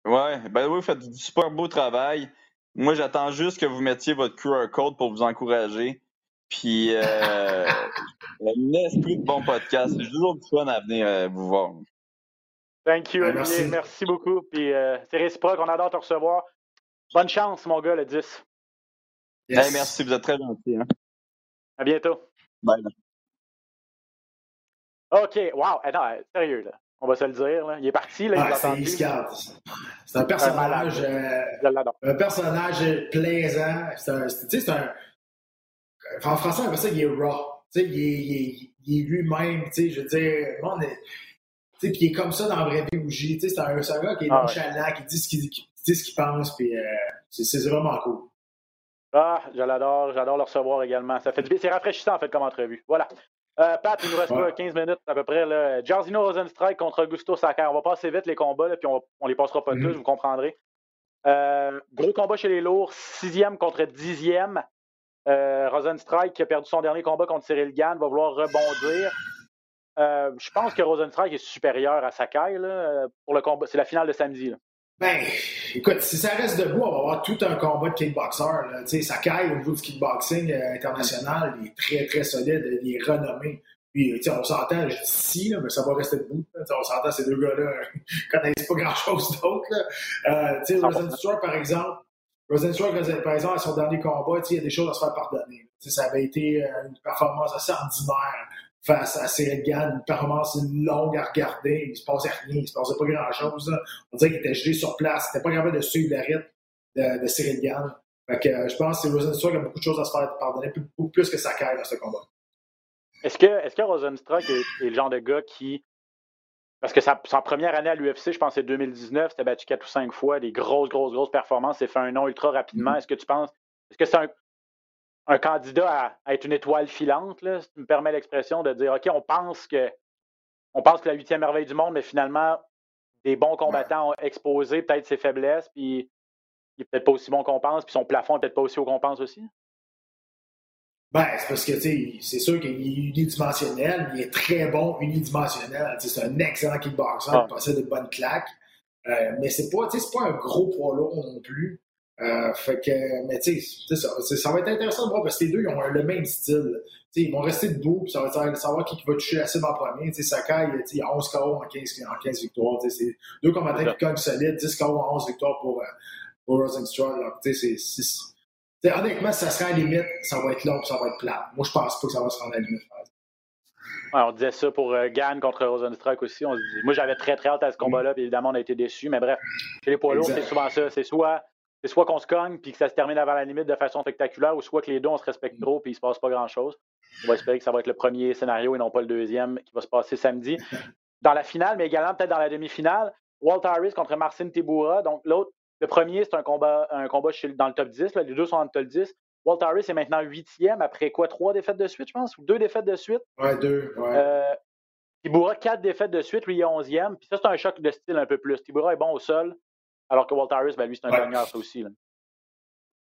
Ouais, by the way, vous faites du super beau travail. Moi, j'attends juste que vous mettiez votre QR code pour vous encourager. Puis, euh, <laughs> un esprit de bon podcast. C'est toujours du fun à venir euh, vous voir. Thank you, Olivier. Merci, beaucoup. Puis, euh, c'est réciproque. On adore te recevoir. Bonne chance, mon gars, le 10. merci, vous êtes très gentil. Hein? À bientôt. Bye. OK, wow. Attends, sérieux, là. On va se le dire. Là. Il est parti, là. Ah, c'est un personnage. Un, un personnage plaisant. C'est un, un en français, on ça, il est raw. Tu sais, il est, il est, lui-même, tu sais, je veux dire, bon, est, puis il est comme ça dans la vraie vie bougie. C'est un, un, gars qui est ah, nonchalant, qui dit ce qu'il pense, puis euh, c'est vraiment cool. Ah, je l'adore, j'adore le recevoir également. Ça fait c'est rafraîchissant en fait comme entrevue. Voilà. Euh, Pat, il nous reste pas 15 minutes à peu près. Là. Jarzino Rosenstrike contre Augusto Saka. On va passer vite les combats, là, puis on, on les passera pas mm-hmm. tous, vous comprendrez. Euh, gros combat chez les lourds, sixième contre dixième. Euh, Rosenstrike, qui a perdu son dernier combat contre Cyril Gann, va vouloir rebondir. Euh, je pense que Rosenstrike est supérieur à Sakai là, pour le combat. C'est la finale de samedi. Là. Ben, écoute, si ça reste debout, on va avoir tout un combat de kickboxer. Sakai, au niveau du kickboxing euh, international, il est très, très solide, il est renommé. Puis, on s'entend, je dis si, mais ça va rester debout. on s'entend, ces deux gars-là <laughs> connaissent pas grand-chose d'autre. Euh, Rosenstrike, par exemple, Rosenstruck, par exemple, à son dernier combat, il y a des choses à se faire pardonner. ça avait été euh, une performance assez ordinaire face à Cyril Gann, une performance longue à regarder. Il se passait rien, il se passait pas grand-chose. On dirait qu'il était gelé sur place. Il n'était pas capable de suivre le rythme de, de Cyril Gann. Fait que, euh, je pense que Rosenstruck a beaucoup de choses à se faire pardonner, beaucoup plus que Sakai dans ce combat. Est-ce que, que Rosenstruck est, est, le genre de gars qui parce que sa, première année à l'UFC, je pense c'est 2019, c'était battu quatre ou cinq fois, des grosses, grosses, grosses performances, s'est fait un nom ultra rapidement. Mm-hmm. Est-ce que tu penses, est-ce que c'est un, candidat à, être une étoile filante, là, si tu me permets l'expression, de dire, OK, on pense que on pense que la huitième merveille du monde, mais finalement, des bons combattants ont exposé peut-être ses faiblesses, puis il n'est peut-être pas aussi bon qu'on pense, puis son plafond n'est peut-être pas aussi haut qu'on pense aussi? Ben, c'est parce que, tu sais, c'est sûr qu'il est unidimensionnel, il est très bon unidimensionnel. C'est un excellent kickboxer, ah. il possède de bonnes claques. Euh, mais c'est pas, pas un gros poids lourd non plus. Euh, fait que, mais tu sais, ça, ça, va être intéressant de voir parce que les deux, ils ont le même style. T'sais, ils vont rester debout, puis ça va être savoir qui va toucher la cible en premier. T'sais, Sakai, il y a 11 KO en 15, en 15 victoires. C'est deux combattants qui cognent solides, 10 KO en 11 victoires pour, euh, pour honnêtement, si ça sera à la limite, ça va être long ça va être plat. Moi, je pense pas que ça va se rendre à la limite. Ouais, on disait ça pour euh, Gann contre Rosenstruck aussi. On dit, moi, j'avais très, très hâte à ce combat-là, puis évidemment, on a été déçus. Mais bref, chez les poids lourds, c'est souvent ça. C'est soit, soit qu'on se cogne, puis que ça se termine avant la limite de façon spectaculaire, ou soit que les deux, on se respecte trop, puis il se passe pas grand-chose. On va espérer que ça va être le premier scénario et non pas le deuxième qui va se passer samedi. <laughs> Dans la finale, mais également peut-être dans la demi-finale, Walt Harris contre Marcin Tibura. Donc, l'autre, le premier, c'est un combat, un combat dans le top 10. Les deux sont dans le top 10. Walt Harris est maintenant huitième après quoi? Trois défaites de suite, je pense? Ou deux défaites de suite? Ouais, deux. Ouais. Euh, Tibura, quatre défaites de suite, lui, il est onzième. Puis ça, c'est un choc de style un peu plus. Tibura est bon au sol, alors que Walt Harris, ben, lui, c'est un gagnant, ça aussi. Là.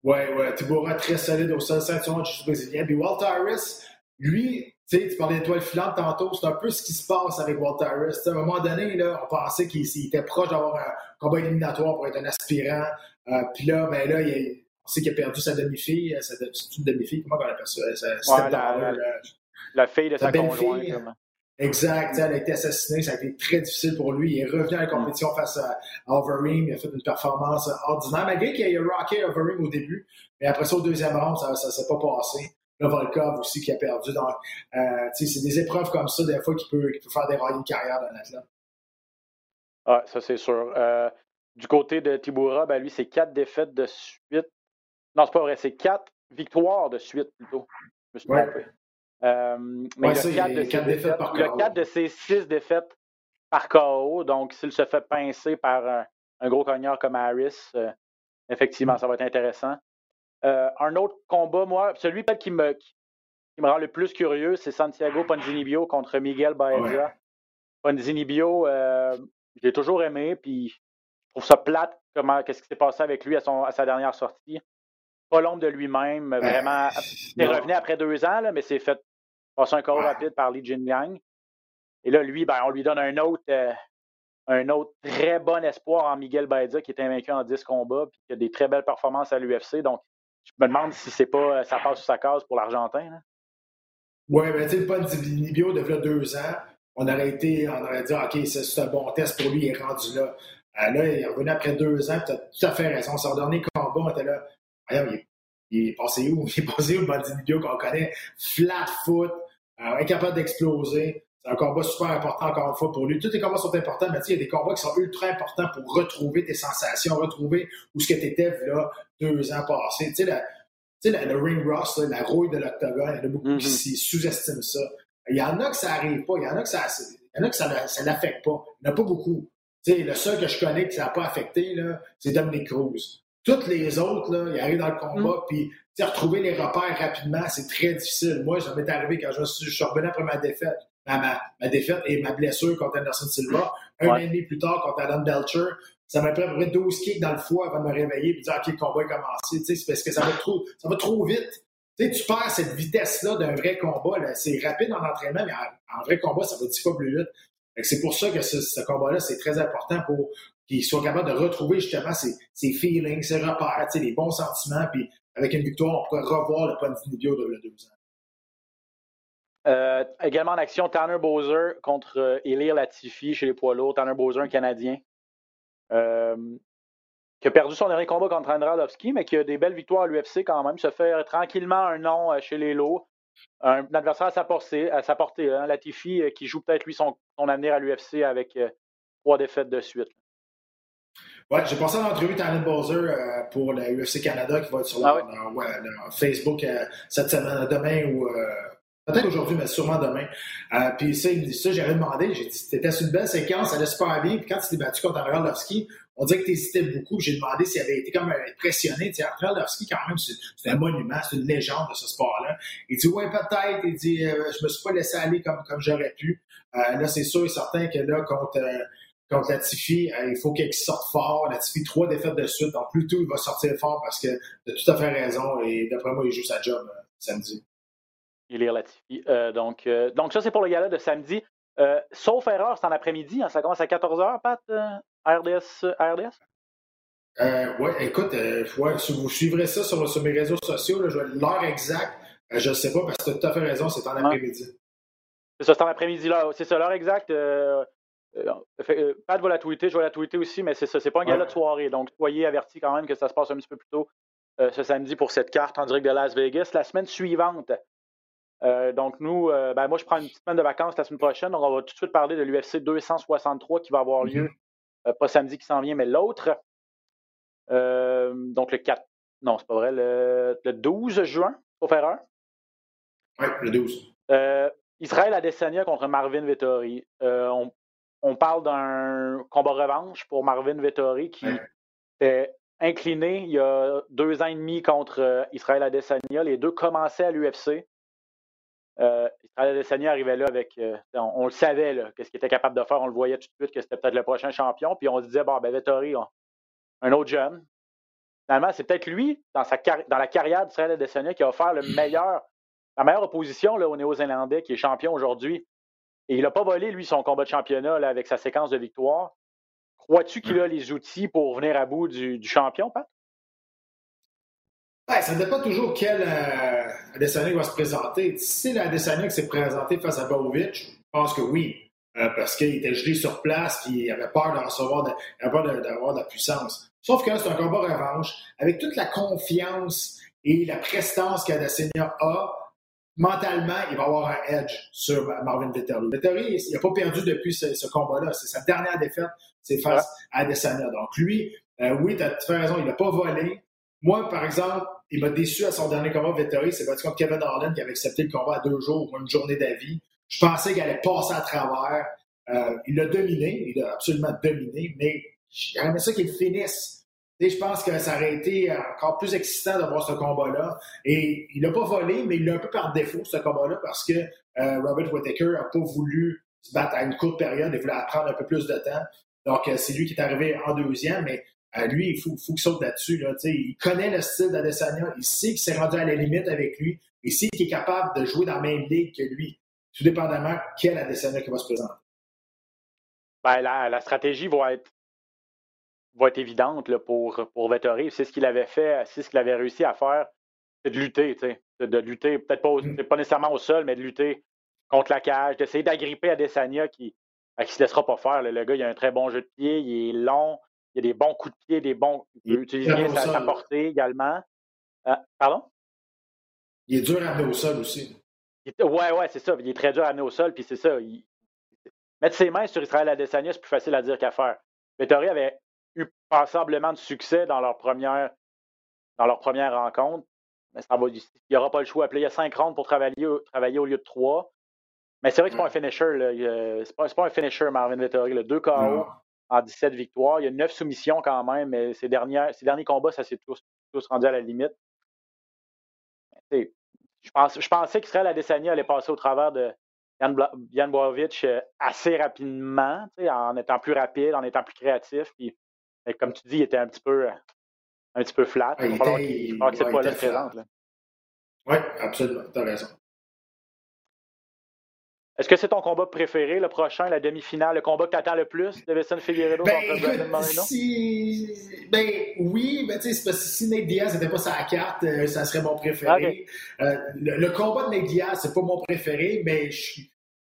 Ouais, ouais. Tibura, très solide au sol, ceinture du brésilien. Puis Walt Harris, lui, tu sais, tu parlais d'étoile filante tantôt, c'est un peu ce qui se passe avec Walt Harris. à un moment donné, là, on pensait qu'il était proche d'avoir un combat éliminatoire pour être un aspirant. Euh, puis là, ben là, il, on sait qu'il a perdu sa demi-fille. Euh, c'est une demi-fille, comment on appelle ça? Ouais, la, la, fille de sa conjointe. Exact, elle a été assassinée, ça a été très difficile pour lui. Il est revenu à la compétition face à, Overeem, il a fait une performance ordinaire, malgré qu'il ait rocké Overeem au début, mais après ça, au deuxième round, ça ne s'est pas passé. Le Volkov aussi qui a perdu. Donc, euh, c'est des épreuves comme ça, des fois, qui peut, qui peut faire dérailler une carrière d'un athlète. Ah, ça c'est sûr. Euh, du côté de Tibura, ben lui, c'est quatre défaites de suite. Non, c'est pas vrai, c'est quatre victoires de suite plutôt. Je me suis trompé. Euh, mais il, y a quatre, défaites, par il a quatre de ses six défaites par KO. Donc, s'il se fait pincer par un, gros cogneur comme Harris, euh, effectivement, ça va être intéressant. Euh, un autre combat, moi, celui peut-être qui me, qui, me rend le plus curieux, c'est Santiago Ponzinibio contre Miguel Baeza. Ponzinibio, je l'ai toujours aimé, puis je trouve ça plate comment qu'est-ce qui s'est passé avec lui à, son, à sa dernière sortie. Pas l'ombre de lui-même, <laughs> vraiment. Il est revenu après deux ans, là, mais c'est fait passer un corps rapide par Li Jinliang. Et là, lui, ben, on lui donne un autre, euh, un autre très bon espoir en Miguel Baeza qui est invaincu en 10 combats puis qui a des très belles performances à l'UFC. Donc, je me demande si c'est pas ça passe sous sa case pour l'Argentin. Oui, mais tu sais, pas Nibio de deux ans. On aurait été, on aurait dit, OK, c'est un bon test pour lui, il est rendu là. Euh, là, il est revenu après deux ans, tu as tout à fait raison. Son dernier combat, on était là, il est, passé où? <laughs> Il est passé où, Nibio qu'on connaît? Flat foot, euh, incapable d'exploser. C'est un combat super important, encore une fois, pour lui. Tous les combats sont importants, mais il y a des combats qui sont ultra importants pour retrouver tes sensations, retrouver où ce que tu étais là deux ans passés. Tu sais, le ring rust, la rouille de l'octogone, il y en a beaucoup qui mm-hmm. sous-estiment ça. Il y en a que ça arrive pas, il y en a que ça il y en a que ça, l'affecte pas. Il n'y en a pas beaucoup. Tu sais, le seul que je connais qui ça n'a pas affecté, c'est Dominic Cruz. Toutes les autres, là, ils arrivent dans le combat, mm. puis retrouver les repères rapidement, c'est très difficile. Moi, ça m'est arrivé quand je, suis revenu après ma défaite, ma, ma, défaite et ma blessure contre Anderson Silva. Un an et demi plus tard, contre Adam Belcher, ça m'a pris à peu près 12 kicks dans le foie avant de me réveiller et de dire, OK, le combat est commencé. C'est parce que ça va trop, ça va trop vite. sais, tu perds cette vitesse-là d'un vrai combat. C'est rapide en entraînement, mais en, vrai combat, ça va 10 fois plus vite. C'est pour ça que ce, ce combat-là, c'est très important pour qu'ils soient capables de retrouver justement ses feelings, ses repères, les bons sentiments, puis avec une victoire, on pourrait revoir le point de de deux ans. Euh, également en action, Tanner Bowser contre euh, Elir Latifi chez les poids lourds. Tanner Bowser, un Canadien, euh, qui a perdu son dernier combat contre Andradowski, mais qui a des belles victoires à l'UFC quand même. Se fait tranquillement un nom chez les lots. Un, adversaire à sa portée, à sa portée hein. Latifi, qui joue peut-être lui son avenir à l'UFC avec trois défaites de suite. Ouais, j'ai passé l'entrevue Tanner Bowser euh, pour la UFC Canada qui va être sur ah Facebook euh, cette semaine, demain ou euh, peut-être aujourd'hui, mais sûrement demain. puis ça, il me dit ça, j'avais demandé, j'ai dit, t'étais sur une belle séquence, ça allait super bien, puis quand tu t'es battu contre Arlovski, on dirait que tu hésitais beaucoup. J'ai demandé s'il avait été comme impressionné. Tu sais, Arlovski, quand même, c'est un monument, c'est une légende de ce sport-là. Il dit, ouais, peut-être. Il dit, je me suis pas laissé aller comme, comme j'aurais pu. là, c'est sûr et certain que là, contre contre Latifi, euh, il faut qu'il sorte fort. Latifi, trois défaites de suite. Donc, plus tôt, il va sortir fort parce que tu as tout à fait raison. Et d'après moi, il joue sa job euh, samedi. Il est Latifi. Euh, donc, donc, ça, c'est pour le gala de samedi. sauf erreur, c'est en après-midi. Hein, ça commence à 14h, Pat? RDS? RDS? Euh, ouais, écoute, euh, ouais, si vous suivrez ça sur, sur mes réseaux sociaux, l'heure exacte, euh, je ne sais pas parce que tu as tout à fait raison, c'est en après-midi. C'est ça, c'est en après-midi là. C'est ça, l'heure exacte. euh, euh, fait- euh, Pat va la tweeter, je vais la tweeter aussi, mais c'est ça, c'est pas un gala de soirée. Donc, soyez avertis quand même que ça se passe un petit peu plus tôt euh, ce samedi pour cette carte en direct de Las Vegas. La semaine suivante, euh, donc nous, euh, ben moi, je prends une petite semaine de vacances la semaine prochaine. Donc, on va tout de suite parler de l'UFC 263 qui va avoir lieu, Mhm. euh, pas samedi qui s'en vient, mais l'autre. Euh, donc, le 4. Non, c'est pas vrai, le, le 12 juin, sauf erreur. Oui, le 12. Euh, Israël Adesanya contre Marvin Vettori. Euh, on, on parle d'un combat revanche pour Marvin Vettori qui est incliné il y a deux ans et demi contre euh, Israël Adesanya. Les deux commençaient à l'UFC. Euh, Israël Adesanya arrivait là avec. euh, on, on le savait, là, qu'est-ce qu'il était capable de faire. On le voyait tout de suite que c'était peut-être le prochain champion. Puis on se disait, bon, ben Vettori, on- un autre jeune. Finalement, c'est peut-être lui, dans, sa car- dans la carrière d'Israël Adesanya, qui a offert le meilleur la meilleure opposition là, au Néo-Zélandais qui est champion aujourd'hui. Et il n'a pas volé, lui, son combat de championnat là, avec sa séquence de victoire. Crois-tu qu'il a les outils pour venir à bout du, du champion, Pat? Ouais, ça ne dépend toujours quel euh, Adesanya va se présenter. Si l'Adesanya qui s'est présenté face à Bovic, je pense que oui. Euh, parce qu'il était gelé sur place et il avait peur de recevoir de, il avait peur de- d'avoir de, la puissance. Sauf que c'est un combat revanche. Avec toute la confiance et la prestance qu'Adesanya a, mentalement, il va avoir un edge sur Marvin Vettori. Vettori, il n'a pas perdu depuis ce, ce combat-là. C'est sa dernière défaite, c'est face à Adesanya. Donc lui, euh, oui, tu as tout raison, il n'a pas volé. Moi, par exemple, il m'a déçu à son dernier combat, Vettori, c'est battu contre Kevin Harlan qui avait accepté le combat à deux jours ou une journée d'avis. Je pensais qu'il allait passer à travers. Euh, il l'a dominé, il l'a absolument dominé, mais j'aimerais ça qu'il finisse. Et je pense que ça aurait été encore plus excitant de voir ce combat-là. Et il n'a pas volé, mais il l'a un peu par défaut, ce combat-là, parce que euh, Robert Whittaker n'a pas voulu se battre à une courte période, il voulait prendre un peu plus de temps. Donc, euh, c'est lui qui est arrivé en deuxième, mais euh, lui, il faut, faut qu'il saute là-dessus. Il connaît le style d'Adesanya, il sait qu'il s'est rendu à la limite avec lui, il sait qu'il est capable de jouer dans la même ligue que lui, tout dépendamment quel Adesanya qui va se présenter. Ben, la, la stratégie va être, va être évidente là, pour, pour Vettori. C'est ce qu'il avait fait, c'est ce qu'il avait réussi à faire, c'est de lutter. De, de lutter, peut-être pas, au- Mm. pas nécessairement au sol, mais de lutter contre la cage, d'essayer d'agripper Adesanya qui ne se laissera pas faire. là. Le gars, il a un très bon jeu de pied, il est long, il a des bons coups de pied, des bons. Il Il peut est utiliser très bien sa, portée également. Euh, pardon? Il est dur à amener au sol aussi. Est- Ouais, ouais, c'est ça. Il est très dur à amener au sol, puis c'est ça. il- Mettre ses mains sur Israël Adesanya, c'est plus facile à dire qu'à faire. Vettori avait eu passablement de succès dans leur première, dans leur première rencontre. Mais ça va, il n'y aura pas le choix. Puis là, il y a cinq rounds pour travailler, au- travailler au lieu de trois. Mais c'est vrai que c'est pas un finisher. là. Il, euh, C'est pas, pas un finisher, Marvin Vettori. Le 2 KO Non. en 17 victoires. Il y a 9 soumissions quand même, mais dernières, ses derniers combats, ça s'est tous, tous rendu à la limite. Je, pense, je pensais qu'Israël Adesanya allait passer au travers de Jan, Jan euh, assez rapidement, en étant plus rapide, en étant plus créatif. Puis, mais comme tu dis, il était un petit peu, euh, un petit peu flat. Ouais, Il va falloir qu'il ouais, présente. là. Oui, absolument. Tu as raison. Est-ce que c'est ton combat préféré, le prochain, la demi-finale, le combat que tu attends le plus, Davison Figueredo Ben, contre Brandon Moreno? si... ben oui, tu sais, c'est parce que si Nate Diaz n'était pas sa carte, euh, ça serait mon préféré. Euh, le, le combat de Nate Diaz, c'est pas mon préféré, mais je-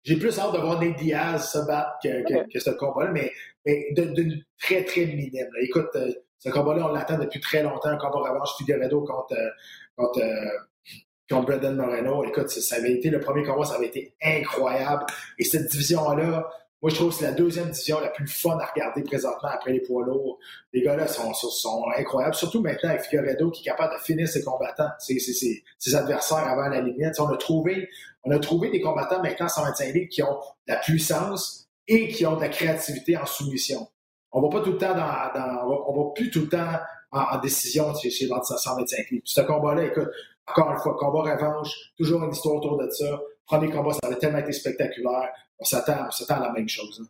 j'ai plus hâte de voir Nate Diaz se battre que, que, que ce combat-là, mais, mais d'une très, très minime. là. Écoute, euh, ce combat-là, on l'attend depuis très longtemps, un combat revanche Figueredo contre, euh, contre, euh, contre Brandon Moreno. Écoute, ça, ça avait été le premier combat, ça avait été incroyable. Et cette division-là, moi, je trouve que c'est la deuxième division la plus fun à regarder présentement après les poids lourds. Les gars-là sont, sont, sont incroyables, surtout maintenant avec Figueredo qui est capable de finir ses combattants, ses, ses, ses, adversaires avant la limite. On a, trouvé, on a trouvé des combattants maintenant en 125 livres qui ont de la puissance et qui ont de la créativité en soumission. On va pas tout le temps dans, dans on, va, plus tout le temps en, en décision chez, chez les 125 livres. Ce combat-là, écoute, encore une fois, combat revanche, toujours une histoire autour de ça. Premier combat, ça avait tellement été spectaculaire. On s'attend, on s'attend à la même chose. hein.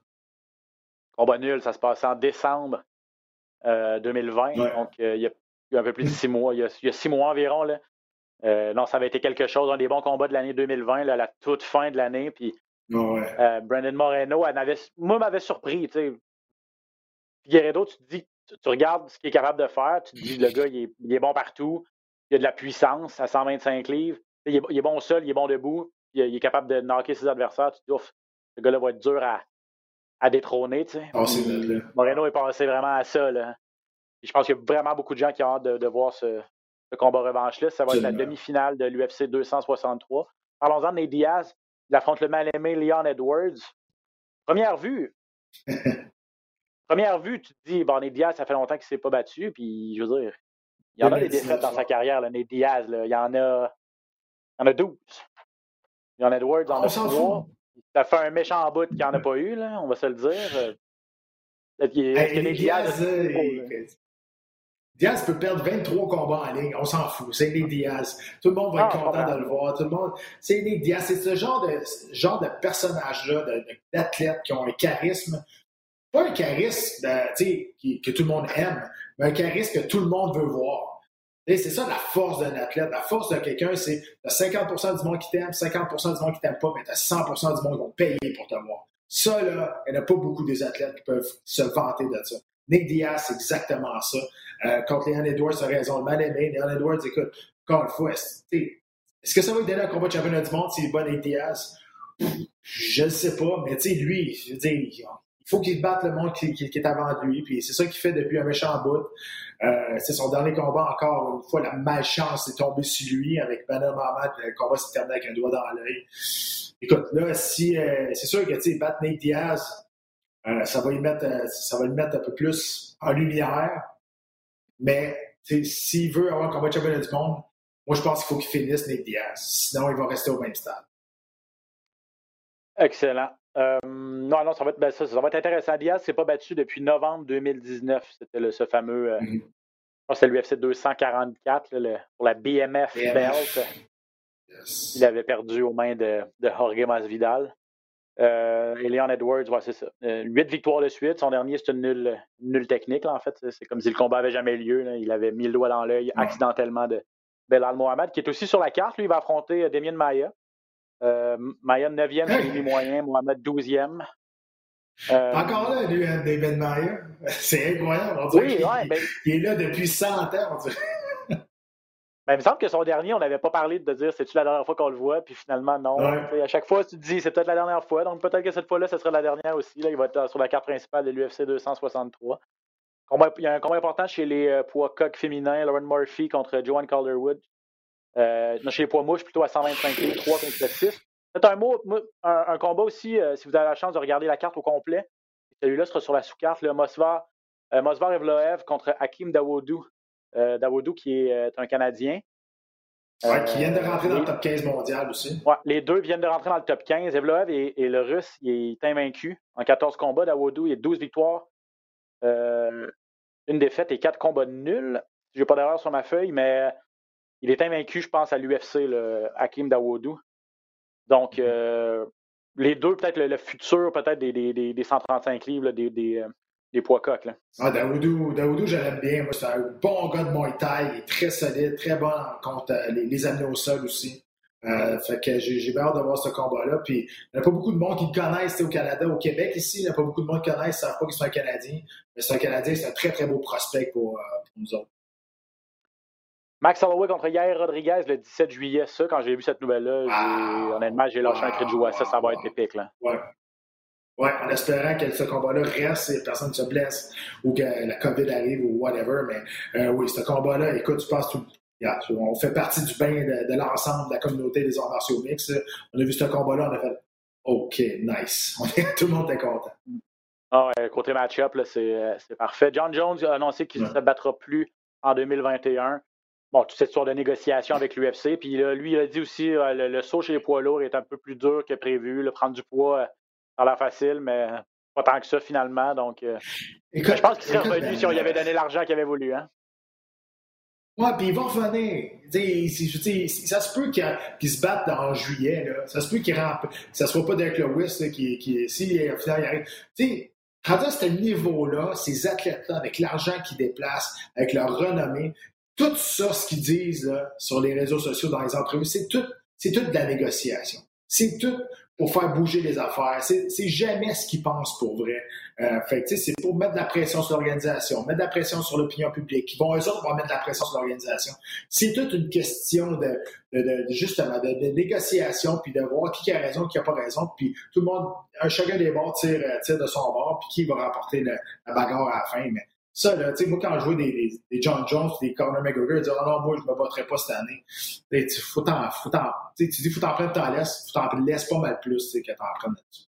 Combat nul, ça se passe en décembre euh, 2020. Ouais. Donc, euh, il y a un peu plus de six mois. Il y a, il y a six mois environ. Là. Euh, non, ça avait été quelque chose, un des bons combats de l'année 2020, là, à la toute fin de l'année. Puis Ouais. euh, Brandon Moreno, elle moi, m'avait surpris. Figueredo, tu te dis, tu, regardes ce qu'il est capable de faire, tu te dis, le gars, il est, bon partout, il a de la puissance à 125 livres, il est, bon seul, il est bon debout, il, est capable de knocker ses adversaires, tu te dis, ouf, ce gars-là va être dur à, à détrôner, tu sais. Moreno est passé vraiment à ça, là. je pense qu'il y a vraiment beaucoup de gens qui ont hâte de, voir ce, combat revanche-là. Ça va être la demi-finale de l'UFC 263. Parlons-en de Nate Diaz. Il affronte le mal-aimé Leon Edwards. Première vue. <laughs> Première vue, tu te dis, bon, Nate Diaz, ça fait longtemps qu'il ne s'est pas battu. Puis, je veux dire, il y en a des défaites dans sa carrière, là, Nate Diaz. Là. Il y en a. Il y en a 12. Leon Edwards en a 3. Ça fait un méchant bout qu'il n'y en a pas eu, là, on va se le dire. Diaz, Diaz peut perdre 23 combats en ligne, on s'en fout. C'est des Diaz. Tout le monde va être ah, content de le voir. Tout le monde. C'est des Diaz. C'est ce genre de, genre de personnage-là, d'athlètes qui ont un charisme. Pas un charisme que tout le monde aime, mais un charisme que tout le monde veut voir. C'est ça la force d'un athlète. La force de quelqu'un, c'est 50% du monde qui t'aime, 50% du monde qui t'aime pas, mais t'as 100% du monde qui vont payer pour te voir. Ça, là, il n'y en a pas beaucoup des athlètes qui peuvent se vanter de ça. Nick Diaz, c'est exactement ça. Euh, contre Leon Edwards, a raison. Le mal aimé. Leon Edwards, écoute, encore une fois, est-ce que ça va lui donner un combat de championnat du monde s'il bon Nick Diaz? Je ne sais pas, mais tu sais, lui, je veux dire, faut qu'il batte le monde qui, est avant lui, puis c'est ça qu'il fait depuis un méchant bout. Euh, c'est son dernier combat, encore une fois, la malchance est tombée sur lui avec Banner Mohamed. Le combat s'est terminé avec un doigt dans l'œil. Écoute, là, si euh, c'est sûr que tu battre Nate Diaz, euh, ça va mettre, ça va le mettre un peu plus en lumière. Mais s'il veut avoir un combat de championnat du monde, moi je pense qu'il faut qu'il finisse Nate Diaz. Sinon, il va rester au même stade. Excellent. Non, non, ça va être, ben, ça, va être intéressant. Diaz s'est pas battu depuis novembre 2019. C'était ce fameux mm-hmm c'est l'UFC 244 pour la BMF, belt. Il avait perdu aux mains de, de Jorge Masvidal. Euh, et Leon Edwards, c'est ça. Euh, huit victoires de suite. Son dernier, c'est une nulle, technique, en fait. C'est comme si le combat avait jamais lieu. Il avait mis le doigt dans l'œil accidentellement de Belal Mohamed, qui est aussi sur la carte. Lui, il va affronter euh, Damien Maya. Euh, Maya, 9e c'est moyen. Mohamed, 12e. Euh, Encore là, lui, hein, David Meyer. <laughs> C'est incroyable. On dirait oui, ouais, ben il, est là depuis 100 ans. Ben, il me semble que son dernier, on n'avait pas parlé de dire c'est-tu la dernière fois qu'on le voit, puis finalement, non. À chaque fois, tu te dis c'est peut-être la dernière fois, donc peut-être que cette fois-là, ce sera la dernière aussi. Là, il va être sur la carte principale de l'UFC 263. Il y a un combat important chez les euh, poids coq féminins, Lauren Murphy contre Joanne Calderwood. Euh, chez les poids mouches, plutôt à 125 kg, 3 contre 6. C'est un, mot, un, combat aussi, euh, si vous avez la chance de regarder la carte au complet. Celui-là sera sur la sous-carte, le Mosvar, euh, Mosvar Evloev contre Hakim Dawoudou. Dawoudou qui est un Canadien. Ouais, qui vient de rentrer dans le top 15 mondial aussi. Ouais, les deux viennent de rentrer dans le top 15. Evloev et, le Russe, il est invaincu en 14 combats. Dawoudou, il a 12 victoires, une défaite et 4 combats nuls. Je n'ai pas d'erreur sur ma feuille, mais il est invaincu, je pense, à l'UFC, le Hakim Dawoudou. Donc, mhm. euh, les deux, peut-être le, futur, peut-être des, des, des, 135 livres, des, des, euh, des, poids coques. Là. Ah, Daoudou, l'aime bien. C'est un bon gars de Muay Thai. Il est très solide, très bon contre euh, les, les amener au sol aussi. Euh, fait que j'ai hâte de voir ce combat-là. Puis, il n'y a pas beaucoup de monde qui le connaissent au Canada, au Québec ici. Il n'y a pas beaucoup de monde qui le connaissent, ne savent pas que c'est un Canadien. Mais c'est un Canadien, c'est un très, très beau prospect pour, pour nous autres. Max Holloway contre Yair Rodriguez le 17 juillet, ça, quand j'ai vu cette nouvelle-là, ah, honnêtement, j'ai lâché un cri de joie. Ça, ça va être épique. Là. Ouais. Ouais, en espérant que ce combat-là reste et personne ne se blesse ou que la COVID arrive ou whatever. Mais euh, oui, ce combat-là, écoute, tu passes tout. on fait partie du bain de, l'ensemble de la communauté des arts martiaux mix. On a vu ce combat-là, on a fait OK, nice. <laughs> tout le monde est content. Ah ouais, côté match-up, euh, c'est parfait. John Jones a annoncé qu'il ne se battra plus en 2021 bon, toute cette histoire de négociation avec l'UFC. Puis lui, il a dit aussi euh, le, saut chez les poids lourds est un peu plus dur que prévu. Le prendre du poids, ça a l'air facile, mais pas tant que ça finalement. Donc, euh, je pense qu'il serait revenu si on lui avait donné l'argent qu'il avait voulu. Hein? Ouais, puis il va revenir. ça se peut qu'il se batte en juillet. Là. Ça se peut qu'il rentre. Ça ne soit pas Derek Lewis qui, qui, si au final il arrive. sais, quand à ce niveau-là, ces athlètes-là, avec l'argent qu'ils déplacent, avec leur renommée, tout ça, ce qu'ils disent sur les réseaux sociaux, dans les entrevues, c'est tout, c'est tout de la négociation. C'est tout pour faire bouger les affaires. C'est jamais ce qu'ils pensent pour vrai. Euh, fait c'est pour mettre de la pression sur l'organisation, mettre de la pression sur l'opinion publique. Ils vont, eux autres mettre de la pression sur l'organisation. C'est toute une question de, justement, de, négociation, puis de voir qui a raison, qui a pas raison, puis tout le monde, un chacun des bords tire, tire de son bord, puis qui va remporter la bagarre à la fin. Ça, là, tu sais, moi, quand je vois des, des, John Jones, des Conor McGregor, ils disent, oh non, moi, je me battrai pas cette année. Tu faut t'en, faut t'en, tu dis, faut t'en prendre, t'en laisses, faut t'en laisses pas mal plus, tu sais, que t'en prennes là-dessus.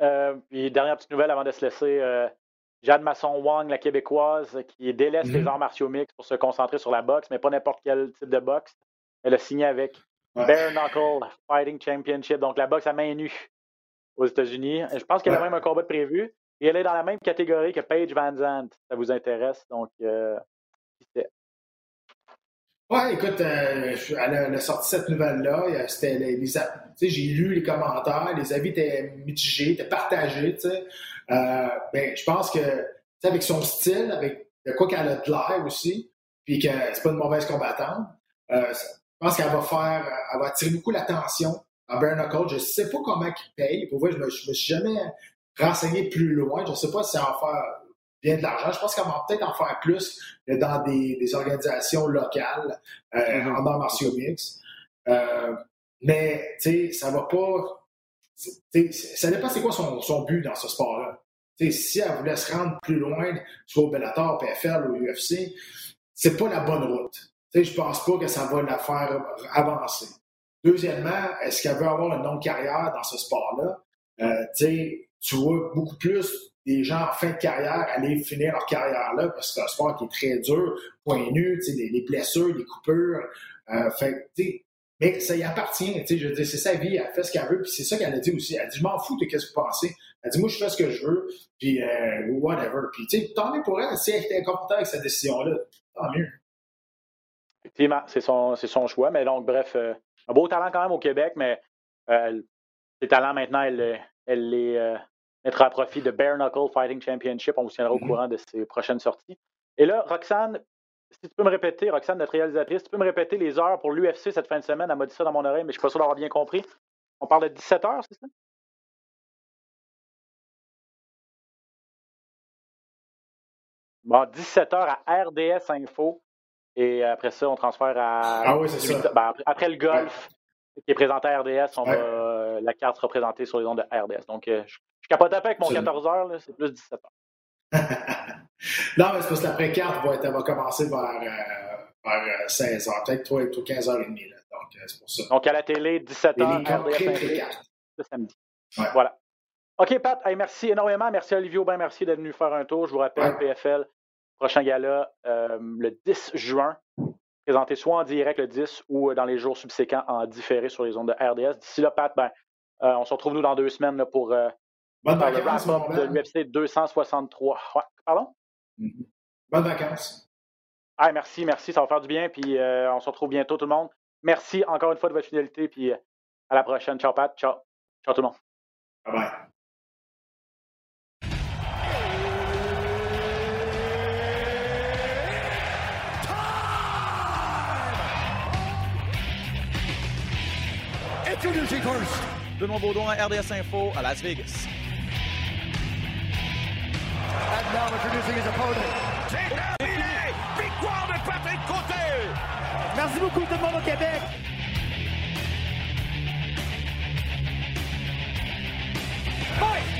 Euh, puis, dernière petite nouvelle avant de se laisser, euh, Jeanne Masson-Wang, la québécoise, qui délaisse les mm-hmm. arts martiaux mixtes pour se concentrer sur la boxe, mais pas n'importe quel type de boxe. Elle a signé avec Bare Knuckle Fighting Championship, donc la boxe à main nue aux États-Unis. Je pense qu'elle a même un combat de prévu. Et elle est dans la même catégorie que Paige Van Zandt, ça vous intéresse. Donc, euh, Ouais, écoute, euh, elle, a, sorti cette nouvelle-là. C'était les, j'ai lu les commentaires, les avis étaient mitigés, étaient partagés. Euh, ben, je pense que avec son style, avec quoi qu'elle a de l'air aussi, puis que c'est pas une mauvaise combattante, euh, je pense qu'elle va faire, elle va attirer beaucoup l'attention à Bare Je sais pas comment il paye. Pour vrai, je me, je me suis jamais renseigner plus loin. Je ne sais pas si ça va faire bien de l'argent. Je pense qu'on va peut-être en faire plus dans des, des organisations locales euh, mm-hmm. en arts martiaux mix. Euh, mais, tu sais, ça va pas... Ça dépend c'est quoi son, son, but dans ce sport-là. Si elle voulait se rendre plus loin, soit au Bellator, PFL ou UFC, c'est pas la bonne route. Je je pense pas que ça va la faire avancer. Deuxièmement, est-ce qu'elle veut avoir une longue carrière dans ce sport-là? Euh, tu vois beaucoup plus des gens en fin de carrière aller finir leur carrière là parce que c'est un sport qui est très dur, point nu, les, les blessures, les coupures. Euh, fait, mais ça y appartient, je veux dire, c'est sa vie, elle fait ce qu'elle veut, puis c'est ça qu'elle a dit aussi. Elle dit, je m'en fous de ce que vous pensez. Elle dit, moi, je fais ce que je veux, puis euh, whatever. Puis, tu sais, tant mieux pour elle, si elle était confortable avec cette décision-là, tant mieux. Effectivement, c'est son, son choix, mais donc, bref, euh, un beau talent quand même au Québec, mais euh, ses talents maintenant, elle, elle les euh, mettra à profit de Bare Knuckle Fighting Championship. On vous tiendra au mm-hmm. courant de ses prochaines sorties. Et là, Roxane, si tu peux me répéter, Roxane, notre réalisatrice, tu peux me répéter les heures pour l'UFC cette fin de semaine? Elle m'a dit ça dans mon oreille, mais je ne suis pas sûr d'avoir bien compris. On parle de 17 heures, c'est ça? Bon, 17 heures à RDS Info. Et après ça, on transfère à. Ah oui, c'est ça. Ben, après, le golf, qui est présenté à RDS, on va la carte sera présentée sur les ondes de RDS. Donc, euh, je, capote avec mon 14 heures, c'est plus 17 heures. <laughs> non, mais c'est parce que l'après-carte va, va commencer vers, vers 16 heures, peut-être 3 15 h 30 là. Donc, euh, c'est pour ça. Donc, à la télé, 17 h RDS le samedi. Voilà. OK, Pat, merci énormément. Merci Olivier Aubin, merci d'être venu faire un tour. Je vous rappelle, PFL, prochain gala euh, le 10 juin présenté soit en direct le 10 ou dans les jours subséquents en différé sur les ondes de RDS. D'ici là, Pat, ben, euh, on se retrouve nous dans deux semaines là, pour euh, Bonne vacances, de l'UFC 263. pardon? Mm-hmm. Bonnes vacances. Ah, merci, merci, ça va faire du bien. Puis euh, on se retrouve bientôt, tout le monde. Merci encore une fois de votre fidélité. Puis à la prochaine. Ciao, Pat. Ciao. Ciao, tout le monde. Bye bye. Introducing first. Benoît Baudouin, RDS Info à Las Vegas. And now introducing his opponent. C'est terminé! Victoire de Patrick Côté! Merci beaucoup tout le monde au Québec! Fight!